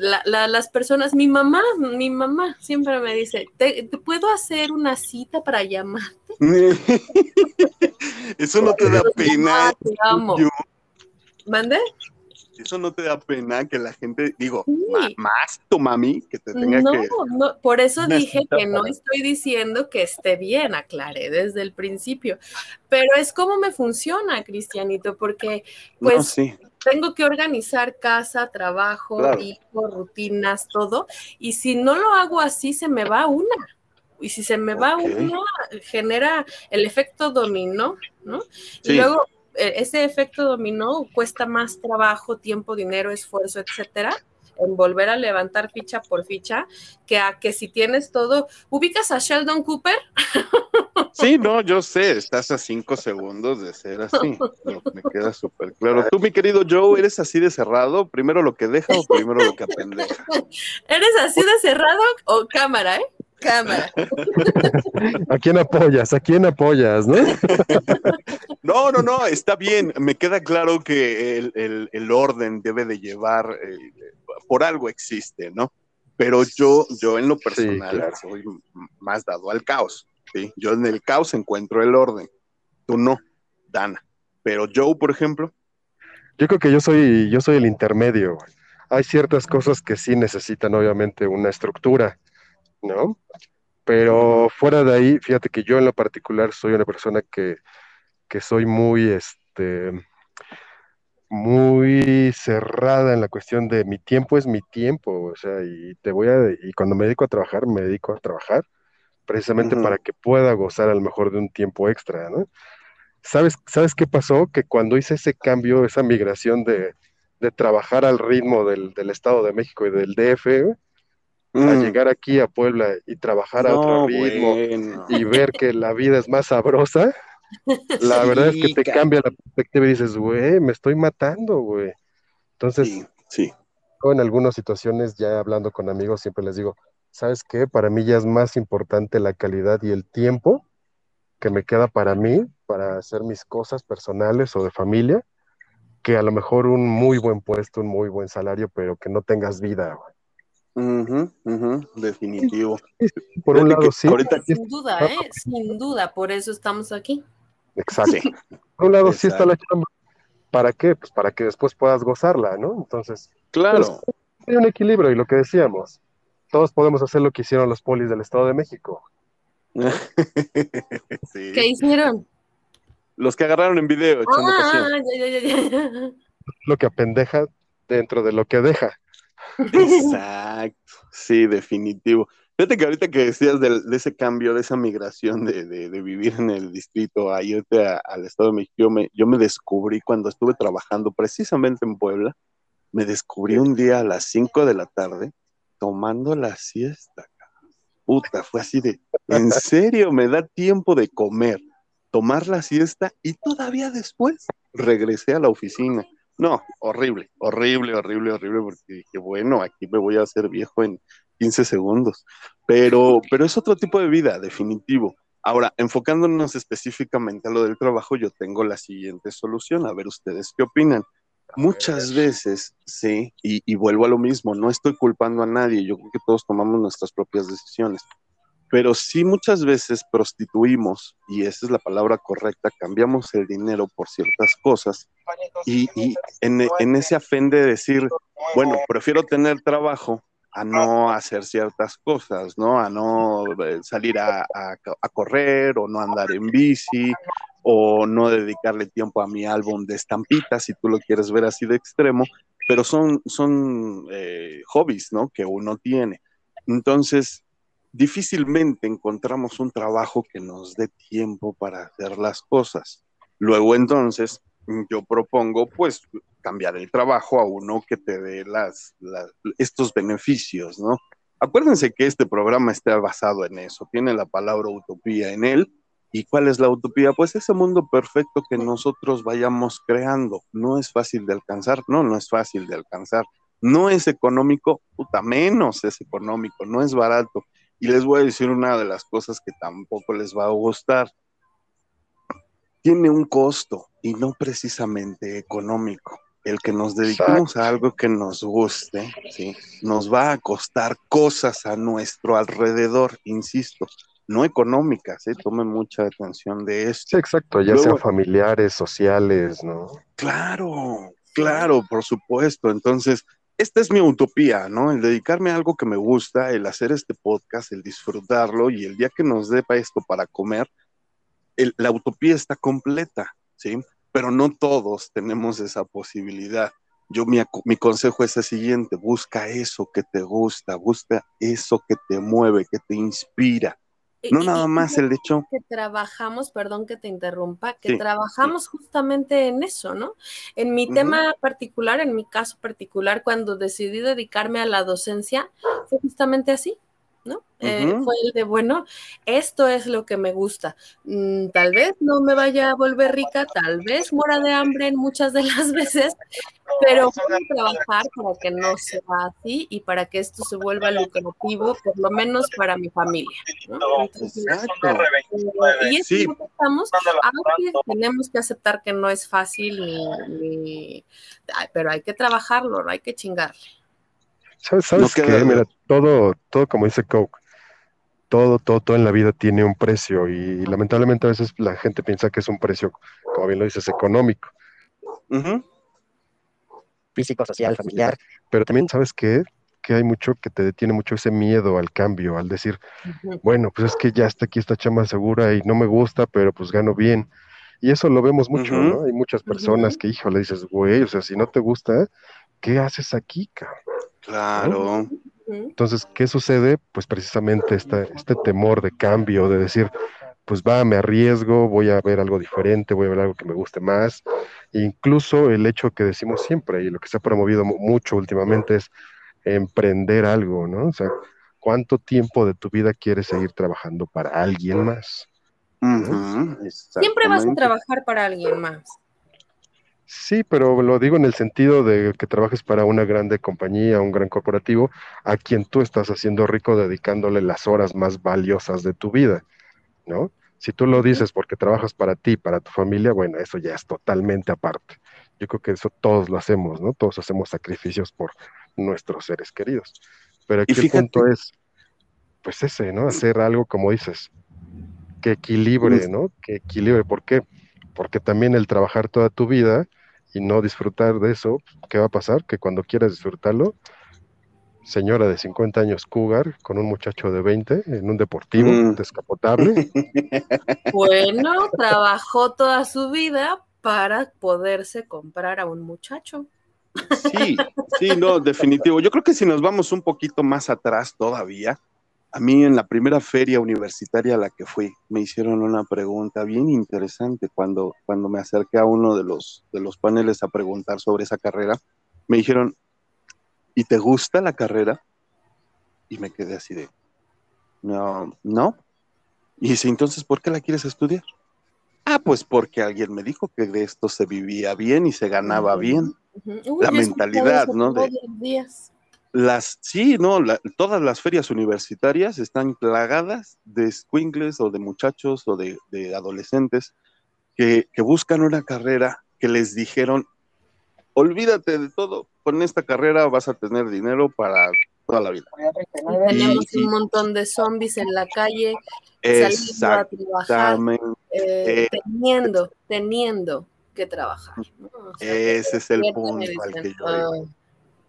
la- la- las personas, mi mamá, mi mamá siempre me dice, ¿te, te puedo hacer una cita para llamar? Eso no te da pena. Te amo. Yo- ¿Mande? eso no te da pena que la gente, digo, Sí. ma- más tu mami, que te tenga No, que. no, por eso dije que no estoy diciendo que esté bien, aclaré desde el principio, pero es como me funciona, Cristianito, porque no, pues sí. Tengo que organizar casa, trabajo, Claro. hijos, rutinas, todo, y si no lo hago así, se me va una. Y si se me va una, genera el efecto dominó, ¿no? Y Sí. luego eh, ese efecto dominó cuesta más trabajo, tiempo, dinero, esfuerzo, etcétera, en volver a levantar ficha por ficha, que a que si tienes todo, ubicas a Sheldon Cooper, Sí, no, yo sé, estás a cinco segundos de ser así. No, me queda súper claro. Tú, mi querido Joe, ¿eres así de cerrado? ¿Primero lo que deja o primero lo que apendeja? ¿eres así de cerrado o cámara, eh? Cámara. ¿A quién apoyas? ¿A quién apoyas? ¿no? No, no, no, está bien. Me queda claro que el, el- el orden debe de llevar, eh, por algo existe, ¿no? Pero yo, yo en lo personal claro. soy más dado al caos, ¿sí? Yo en el caos encuentro el orden. Tú no, Dana. Pero Joe, por ejemplo, Yo creo que yo soy, yo soy el intermedio. Hay ciertas cosas que sí necesitan obviamente una estructura, ¿no? Pero fuera de ahí, fíjate que yo en lo particular soy una persona que, que soy muy, este, muy cerrada en la cuestión de mi tiempo es mi tiempo, o sea, y te voy a, y cuando me dedico a trabajar, me dedico a trabajar precisamente para que pueda gozar a lo mejor de un tiempo extra, ¿no? ¿Sabes, ¿sabes qué pasó? Que cuando hice ese cambio, esa migración de, de trabajar al ritmo del, del Estado de México y del DF, a mm, llegar aquí a Puebla y trabajar a otro no, ritmo bueno. y ver que la vida es más sabrosa, la verdad es que te cambia la perspectiva y dices, güey, me estoy matando, güey. Entonces, Sí, sí. en algunas situaciones, ya hablando con amigos, siempre les digo, ¿sabes qué? Para mí ya es más importante la calidad y el tiempo que me queda para mí, para hacer mis cosas personales o de familia, que a lo mejor un muy buen puesto, un muy buen salario, pero que no tengas vida. Definitivo. Por un lado, sí. ahorita- Sin duda, ¿eh? Sin duda, por eso estamos aquí. Exacto. Sí. Por un lado, sí está la chamba. ¿Para qué? Pues para que después puedas gozarla, ¿no? Entonces, Claro. hay un equilibrio y lo que decíamos, todos podemos hacer lo que hicieron los polis del Estado de México. Sí. ¿Qué hicieron? Los que agarraron en video echando Ah, pasión. ya, ya, ya, ya. Lo que apendeja dentro de lo que deja. Exacto, sí, definitivo. Fíjate que ahorita que decías de, ese cambio, de esa migración de, de- de vivir en el distrito a irte a- al Estado de México, yo me, yo me descubrí cuando estuve trabajando precisamente en Puebla, me descubrí un día a las 5 de la tarde tomando la siesta. Puta, fue así de, en serio, me da tiempo de comer, tomar la siesta y todavía después regresé a la oficina. No, horrible, horrible, horrible, horrible, porque dije, bueno, aquí me voy a hacer viejo en 15 segundos. Pero, pero es otro tipo de vida, definitivo. Ahora, enfocándonos específicamente a lo del trabajo, yo tengo la siguiente solución. A ver ustedes qué opinan. Muchas veces, sí, y, y vuelvo a lo mismo, no estoy culpando a nadie, yo creo que todos tomamos nuestras propias decisiones, pero sí muchas veces prostituimos, y esa es la palabra correcta, cambiamos el dinero por ciertas cosas, y, y en, en ese afán de decir, bueno, prefiero tener trabajo a no hacer ciertas cosas, ¿no? A no eh, salir a, a- a correr o no andar en bici o no dedicarle tiempo a mi álbum de estampitas, si tú lo quieres ver así de extremo, pero son, son eh, hobbies, ¿no? Que uno tiene. Entonces, difícilmente encontramos un trabajo que nos dé tiempo para hacer las cosas. Luego entonces yo propongo pues cambiar el trabajo a uno que te dé las, las- estos beneficios, ¿no? Acuérdense que este programa está basado en eso, tiene la palabra utopía en él. ¿Y cuál es la utopía? Pues ese mundo perfecto que nosotros vayamos creando. No es fácil de alcanzar, no, no es fácil de alcanzar. No es económico, puta, menos es económico, no es barato. Y les voy a decir una de las cosas que tampoco les va a gustar. Tiene un costo y no precisamente económico. El que nos dediquemos a algo que nos guste, ¿sí? nos va a costar cosas a nuestro alrededor, insisto, no económicas, ¿eh? tomen mucha atención de esto. Sí, exacto, ya Luego- sean familiares, sociales, ¿no? Claro, claro, por supuesto. Entonces, esta es mi utopía, ¿no? El dedicarme a algo que me gusta, el hacer este podcast, el disfrutarlo y el día que nos dé pa' esto para comer, el- la utopía está completa, ¿sí? Pero no todos tenemos esa posibilidad. Yo mi, mi consejo es el siguiente, busca eso que te gusta, busca eso que te mueve, que te inspira. No Y- nada más el hecho. que trabajamos, perdón que te interrumpa, que Sí, trabajamos justamente en eso, ¿no? En mi tema particular, en mi caso particular, cuando decidí dedicarme a la docencia, fue justamente así, ¿no? Eh, fue el de, bueno, esto es lo que me gusta. Mm, tal vez no me vaya a volver rica, tal vez muera de hambre en muchas de las veces, pero voy a trabajar para que no sea así y para que esto se vuelva lucrativo, por lo menos para mi familia, ¿no? Entonces, Exacto. eh, y es Sí. lo que estamos, aunque tenemos que aceptar que no es fácil, ni, ni- ay, pero hay que trabajarlo, hay que chingarle. ¿Sabes, sabes No qué? Mira, todo, todo como dice Coke, todo, todo, todo en la vida tiene un precio y lamentablemente a veces la gente piensa que es un precio, como bien lo dices, económico, físico, social, familiar. pero también sabes qué? que hay mucho que te detiene mucho ese miedo al cambio, al decir, bueno, pues es que ya está aquí esta chamba segura y no me gusta, pero pues gano bien. Y eso lo vemos mucho. ¿no? Hay muchas personas que, hijo, le dices, güey, o sea, si no te gusta, ¿qué haces aquí, cabrón? Claro. Entonces, ¿qué sucede? Pues precisamente este, este temor de cambio, de decir, pues va, me arriesgo, voy a ver algo diferente, voy a ver algo que me guste más. E incluso el hecho que decimos siempre y lo que se ha promovido mu- mucho últimamente es emprender algo, ¿no? O sea, ¿cuánto tiempo de tu vida quieres seguir trabajando para alguien más? Siempre vas a trabajar para alguien más. Sí, pero lo digo en el sentido de que trabajes para una grande compañía, un gran corporativo, a quien tú estás haciendo rico dedicándole las horas más valiosas de tu vida, ¿no? Si tú lo dices porque trabajas para ti, para tu familia, bueno, eso ya es totalmente aparte. Yo creo que eso todos lo hacemos, ¿no? Todos hacemos sacrificios por nuestros seres queridos. Pero aquí el punto es, pues ese, ¿no? Hacer algo como dices, que equilibre, ¿no? Que equilibre. ¿Por qué? Porque también el trabajar toda tu vida y no disfrutar de eso, ¿qué va a pasar? Que cuando quieras disfrutarlo, señora de 50 años cougar con un muchacho de 20 en un deportivo Mm. descapotable, Bueno, trabajó toda su vida para poderse comprar a un muchacho. Sí, sí, no, definitivo. Yo creo que si nos vamos un poquito más atrás todavía, a mí en la primera feria universitaria a la que fui, me hicieron una pregunta bien interesante cuando, cuando me acerqué a uno de los, de los paneles a preguntar sobre esa carrera. Me dijeron, ¿y te gusta la carrera? Y me quedé así de, no, no. Y dice, entonces, ¿por qué la quieres estudiar? Ah, pues porque alguien me dijo que de esto se vivía bien y se ganaba bien. Uy, La mentalidad, ¿no? De- días. Las, sí, no, la- todas las ferias universitarias están plagadas de squinkles o de muchachos o de, de adolescentes que, que buscan una carrera que les dijeron, olvídate de todo, con esta carrera vas a tener dinero para toda la vida. Tenemos un montón de zombies en la calle saliendo a trabajar, eh, Eh, teniendo, teniendo que trabajar. ¿no? O sea, que ese es el punto al que yo iba.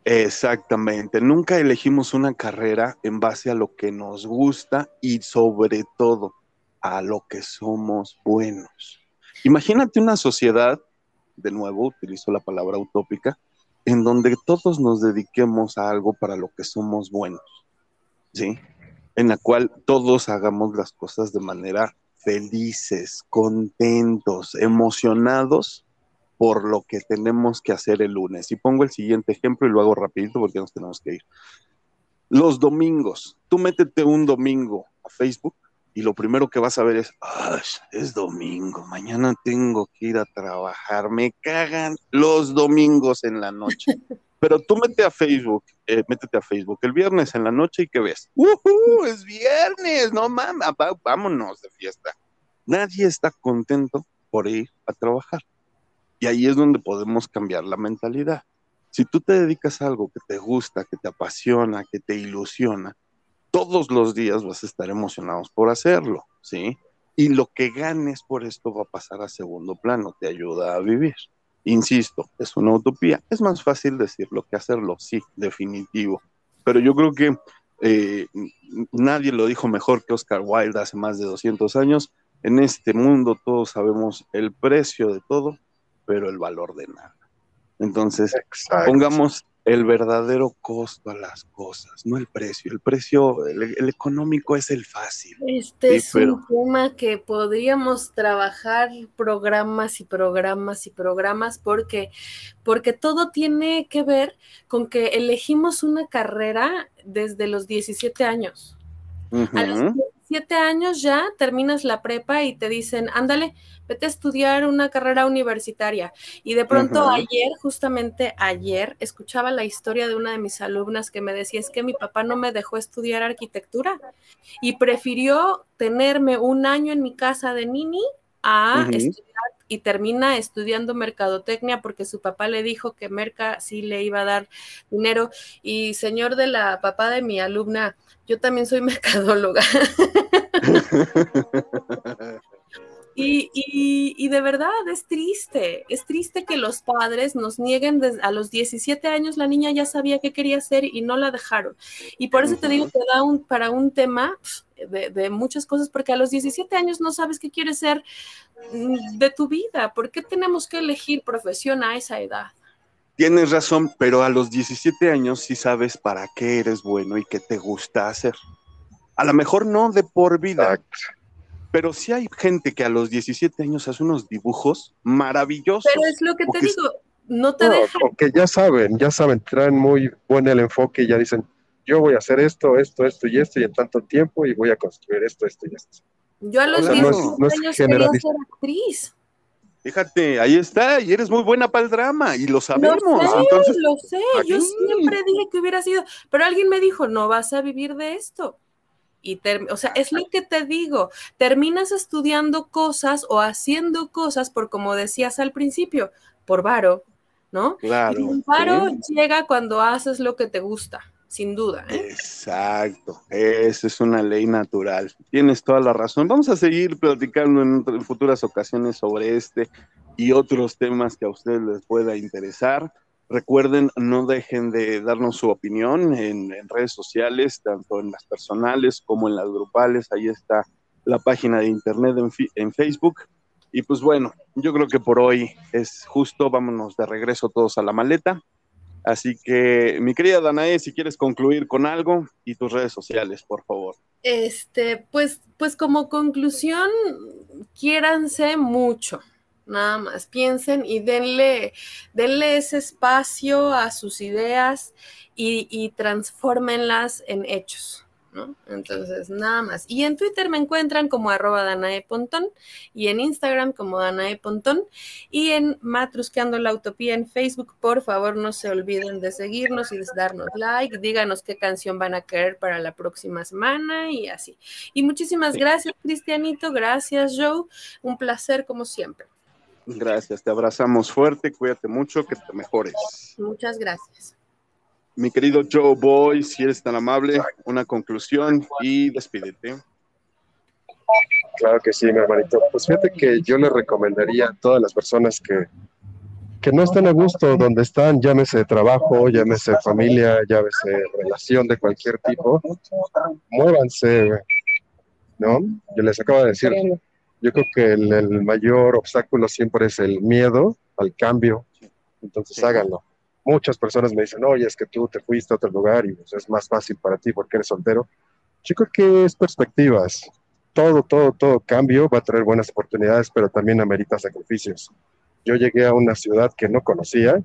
"Ay, Exactamente, nunca elegimos una carrera en base a lo que nos gusta y sobre todo a lo que somos buenos. Imagínate una sociedad, de nuevo utilizo la palabra utópica, en donde todos nos dediquemos a algo para lo que somos buenos, ¿sí? En la cual todos hagamos las cosas de manera felices, contentos, emocionados por lo que tenemos que hacer el lunes. Y pongo el siguiente ejemplo y lo hago rapidito porque nos tenemos que ir. Los domingos, tú métete un domingo a Facebook y lo primero que vas a ver es, "Ay, es domingo, mañana tengo que ir a trabajar, me cagan los domingos en la noche. Pero tú mete a Facebook, eh, métete a Facebook el viernes en la noche y ¿qué ves? ¡Uhú! Es viernes, no mames, va- vámonos de fiesta. Nadie está contento por ir a trabajar. Y ahí es donde podemos cambiar la mentalidad. Si tú te dedicas a algo que te gusta, que te apasiona, que te ilusiona, todos los días vas a estar emocionados por hacerlo, ¿sí? Y lo que ganes por esto va a pasar a segundo plano, te ayuda a vivir. Insisto, es una utopía. Es más fácil decirlo que hacerlo, sí, definitivo. Pero yo creo que eh, nadie lo dijo mejor que Oscar Wilde hace más de 200 años. En este mundo todos sabemos el precio de todo, pero el valor de nada. Entonces, Exacto. pongamos el verdadero costo a las cosas, no el precio. El precio, el, el económico es el fácil. Este Sí, es pero- un tema que podríamos trabajar programas y programas y programas porque, porque todo tiene que ver con que elegimos una carrera desde los 17 años. A los 17 años ya terminas la prepa y te dicen, ándale, vete a estudiar una carrera universitaria. Y de pronto ayer, justamente ayer, escuchaba la historia de una de mis alumnas que me decía, es que mi papá no me dejó estudiar arquitectura y prefirió tenerme un año en mi casa de nini a estudiar y termina estudiando mercadotecnia porque su papá le dijo que Merca sí le iba a dar dinero. Y señor de la papá de mi alumna, yo también soy mercadóloga. Y, y- y de verdad es triste, es triste que los padres nos nieguen desde a los 17 años, la niña ya sabía qué quería hacer y no la dejaron. Y por eso te digo que da un, para un tema de, de muchas cosas, porque a los 17 años no sabes qué quieres ser mm, de tu vida. ¿Por qué tenemos que elegir profesión a esa edad? Tienes razón, pero a los 17 años sí sabes para qué eres bueno y qué te gusta hacer. A lo mejor no de por vida, Exacto. pero sí hay gente que a los 17 años hace unos dibujos maravillosos. Pero es lo que te digo, no te No, dejan. porque ya saben, ya saben, traen muy buen el enfoque y ya dicen, yo voy a hacer esto, esto, esto y esto y en tanto tiempo y voy a construir esto, esto y esto. Yo a los O sea, 17 no es- no años quería ser actriz. Fíjate, ahí está, y eres muy buena para el drama, y lo sabemos. Lo sé, Entonces, lo sé, yo siempre dije que hubiera sido, pero alguien me dijo, no vas a vivir de esto. Y o sea, es lo que te digo, terminas estudiando cosas o haciendo cosas por como decías al principio, por varo, ¿no? Claro. Y el varo sí. llega cuando haces lo que te gusta, sin duda. ¿eh? Exacto, esa es una ley natural. Tienes toda la razón. Vamos a seguir platicando en, en futuras ocasiones sobre este y otros temas que a ustedes les pueda interesar. Recuerden, no dejen de darnos su opinión en, en redes sociales, tanto en las personales como en las grupales. Ahí está la página de internet en, en Facebook. Y pues bueno, yo creo que por hoy es justo. Vámonos de regreso todos a la maleta. Así que, mi querida Danae, si quieres concluir con algo y tus redes sociales, por favor. Este, pues, pues como conclusión, quiéranse mucho, nada más, piensen y denle, denle ese espacio a sus ideas y, y transfórmenlas en hechos. ¿No? Entonces, nada más. Y en Twitter me encuentran como arroba Danae Pontón y en Instagram como Danae Pontón y en Matrusqueando la Utopía en Facebook. Por favor, no se olviden de seguirnos y de darnos like. Díganos qué canción van a querer para la próxima semana y así. Y muchísimas gracias, Cristianito. Gracias, Joe. Un placer como siempre. Gracias, te abrazamos fuerte, cuídate mucho, que te mejores. Muchas gracias. Mi querido Joe Boy, si eres tan amable, una conclusión y despídete. Claro que sí, mi hermanito. Pues fíjate que yo le recomendaría a todas las personas que, que no están a gusto donde están, llámese trabajo, llámese familia, llámese relación de cualquier tipo, muévanse, ¿no? Yo les acabo de decir, yo creo que el, el mayor obstáculo siempre es el miedo al cambio, entonces háganlo. Muchas personas me dicen, oye, es que tú te fuiste a otro lugar y pues, es más fácil para ti porque eres soltero. Yo creo que es perspectivas. Todo, todo, todo cambio va a traer buenas oportunidades, pero también amerita sacrificios. Yo llegué a una ciudad que no conocía,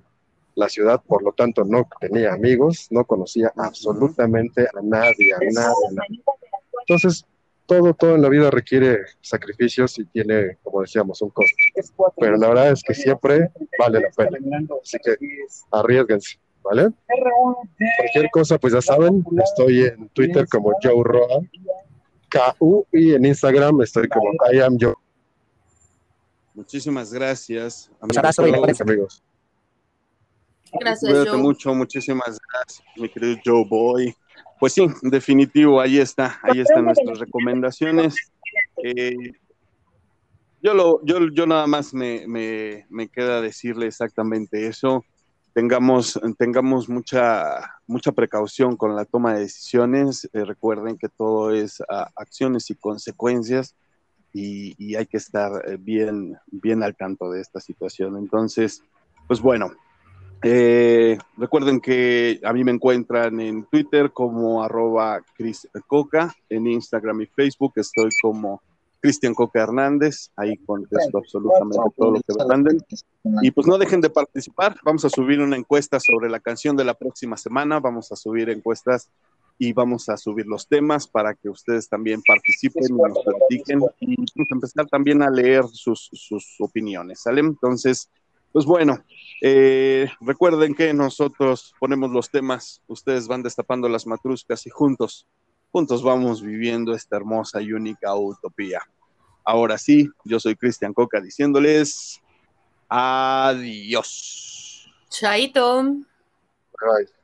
la ciudad, por lo tanto, no tenía amigos, no conocía absolutamente a nadie, a nadie. a nadie. Entonces, todo, todo en la vida requiere sacrificios y tiene, como decíamos, un costo. Pero la verdad es que siempre vale la pena. Así que arriesguense, ¿vale? Cualquier cosa, pues ya saben, estoy en Twitter como Joe Roa, KU, y en Instagram estoy como I am Joe, Muchísimas gracias. amigo abrazo y Joe. mejores amigos. Gracias, Cuídate Joe. mucho, muchísimas gracias, mi querido Joe Boy. Pues sí, definitivo, ahí está, ahí están nuestras recomendaciones. Eh, yo, lo, yo, yo nada más me, me, me queda decirle exactamente eso. Tengamos, tengamos mucha, mucha precaución con la toma de decisiones. Eh, recuerden que todo es ah, acciones y consecuencias y, y hay que estar eh, bien, bien al tanto de esta situación. Entonces, pues bueno, eh, recuerden que a mí me encuentran en Twitter como arroba Chris Coca, en Instagram y Facebook estoy como Cristian Coca Hernández, ahí contesto absolutamente todo lo que me manden. Y pues no dejen de participar, vamos a subir una encuesta sobre la canción de la próxima semana, vamos a subir encuestas y vamos a subir los temas para que ustedes también participen y nos platiquen y vamos a empezar también a leer sus, sus opiniones, ¿sale? Entonces, pues bueno, eh, recuerden que nosotros ponemos los temas, ustedes van destapando las matruscas y juntos, juntos vamos viviendo esta hermosa y única utopía. Ahora sí, yo soy Cristian Coca diciéndoles adiós. Chaito. Bye.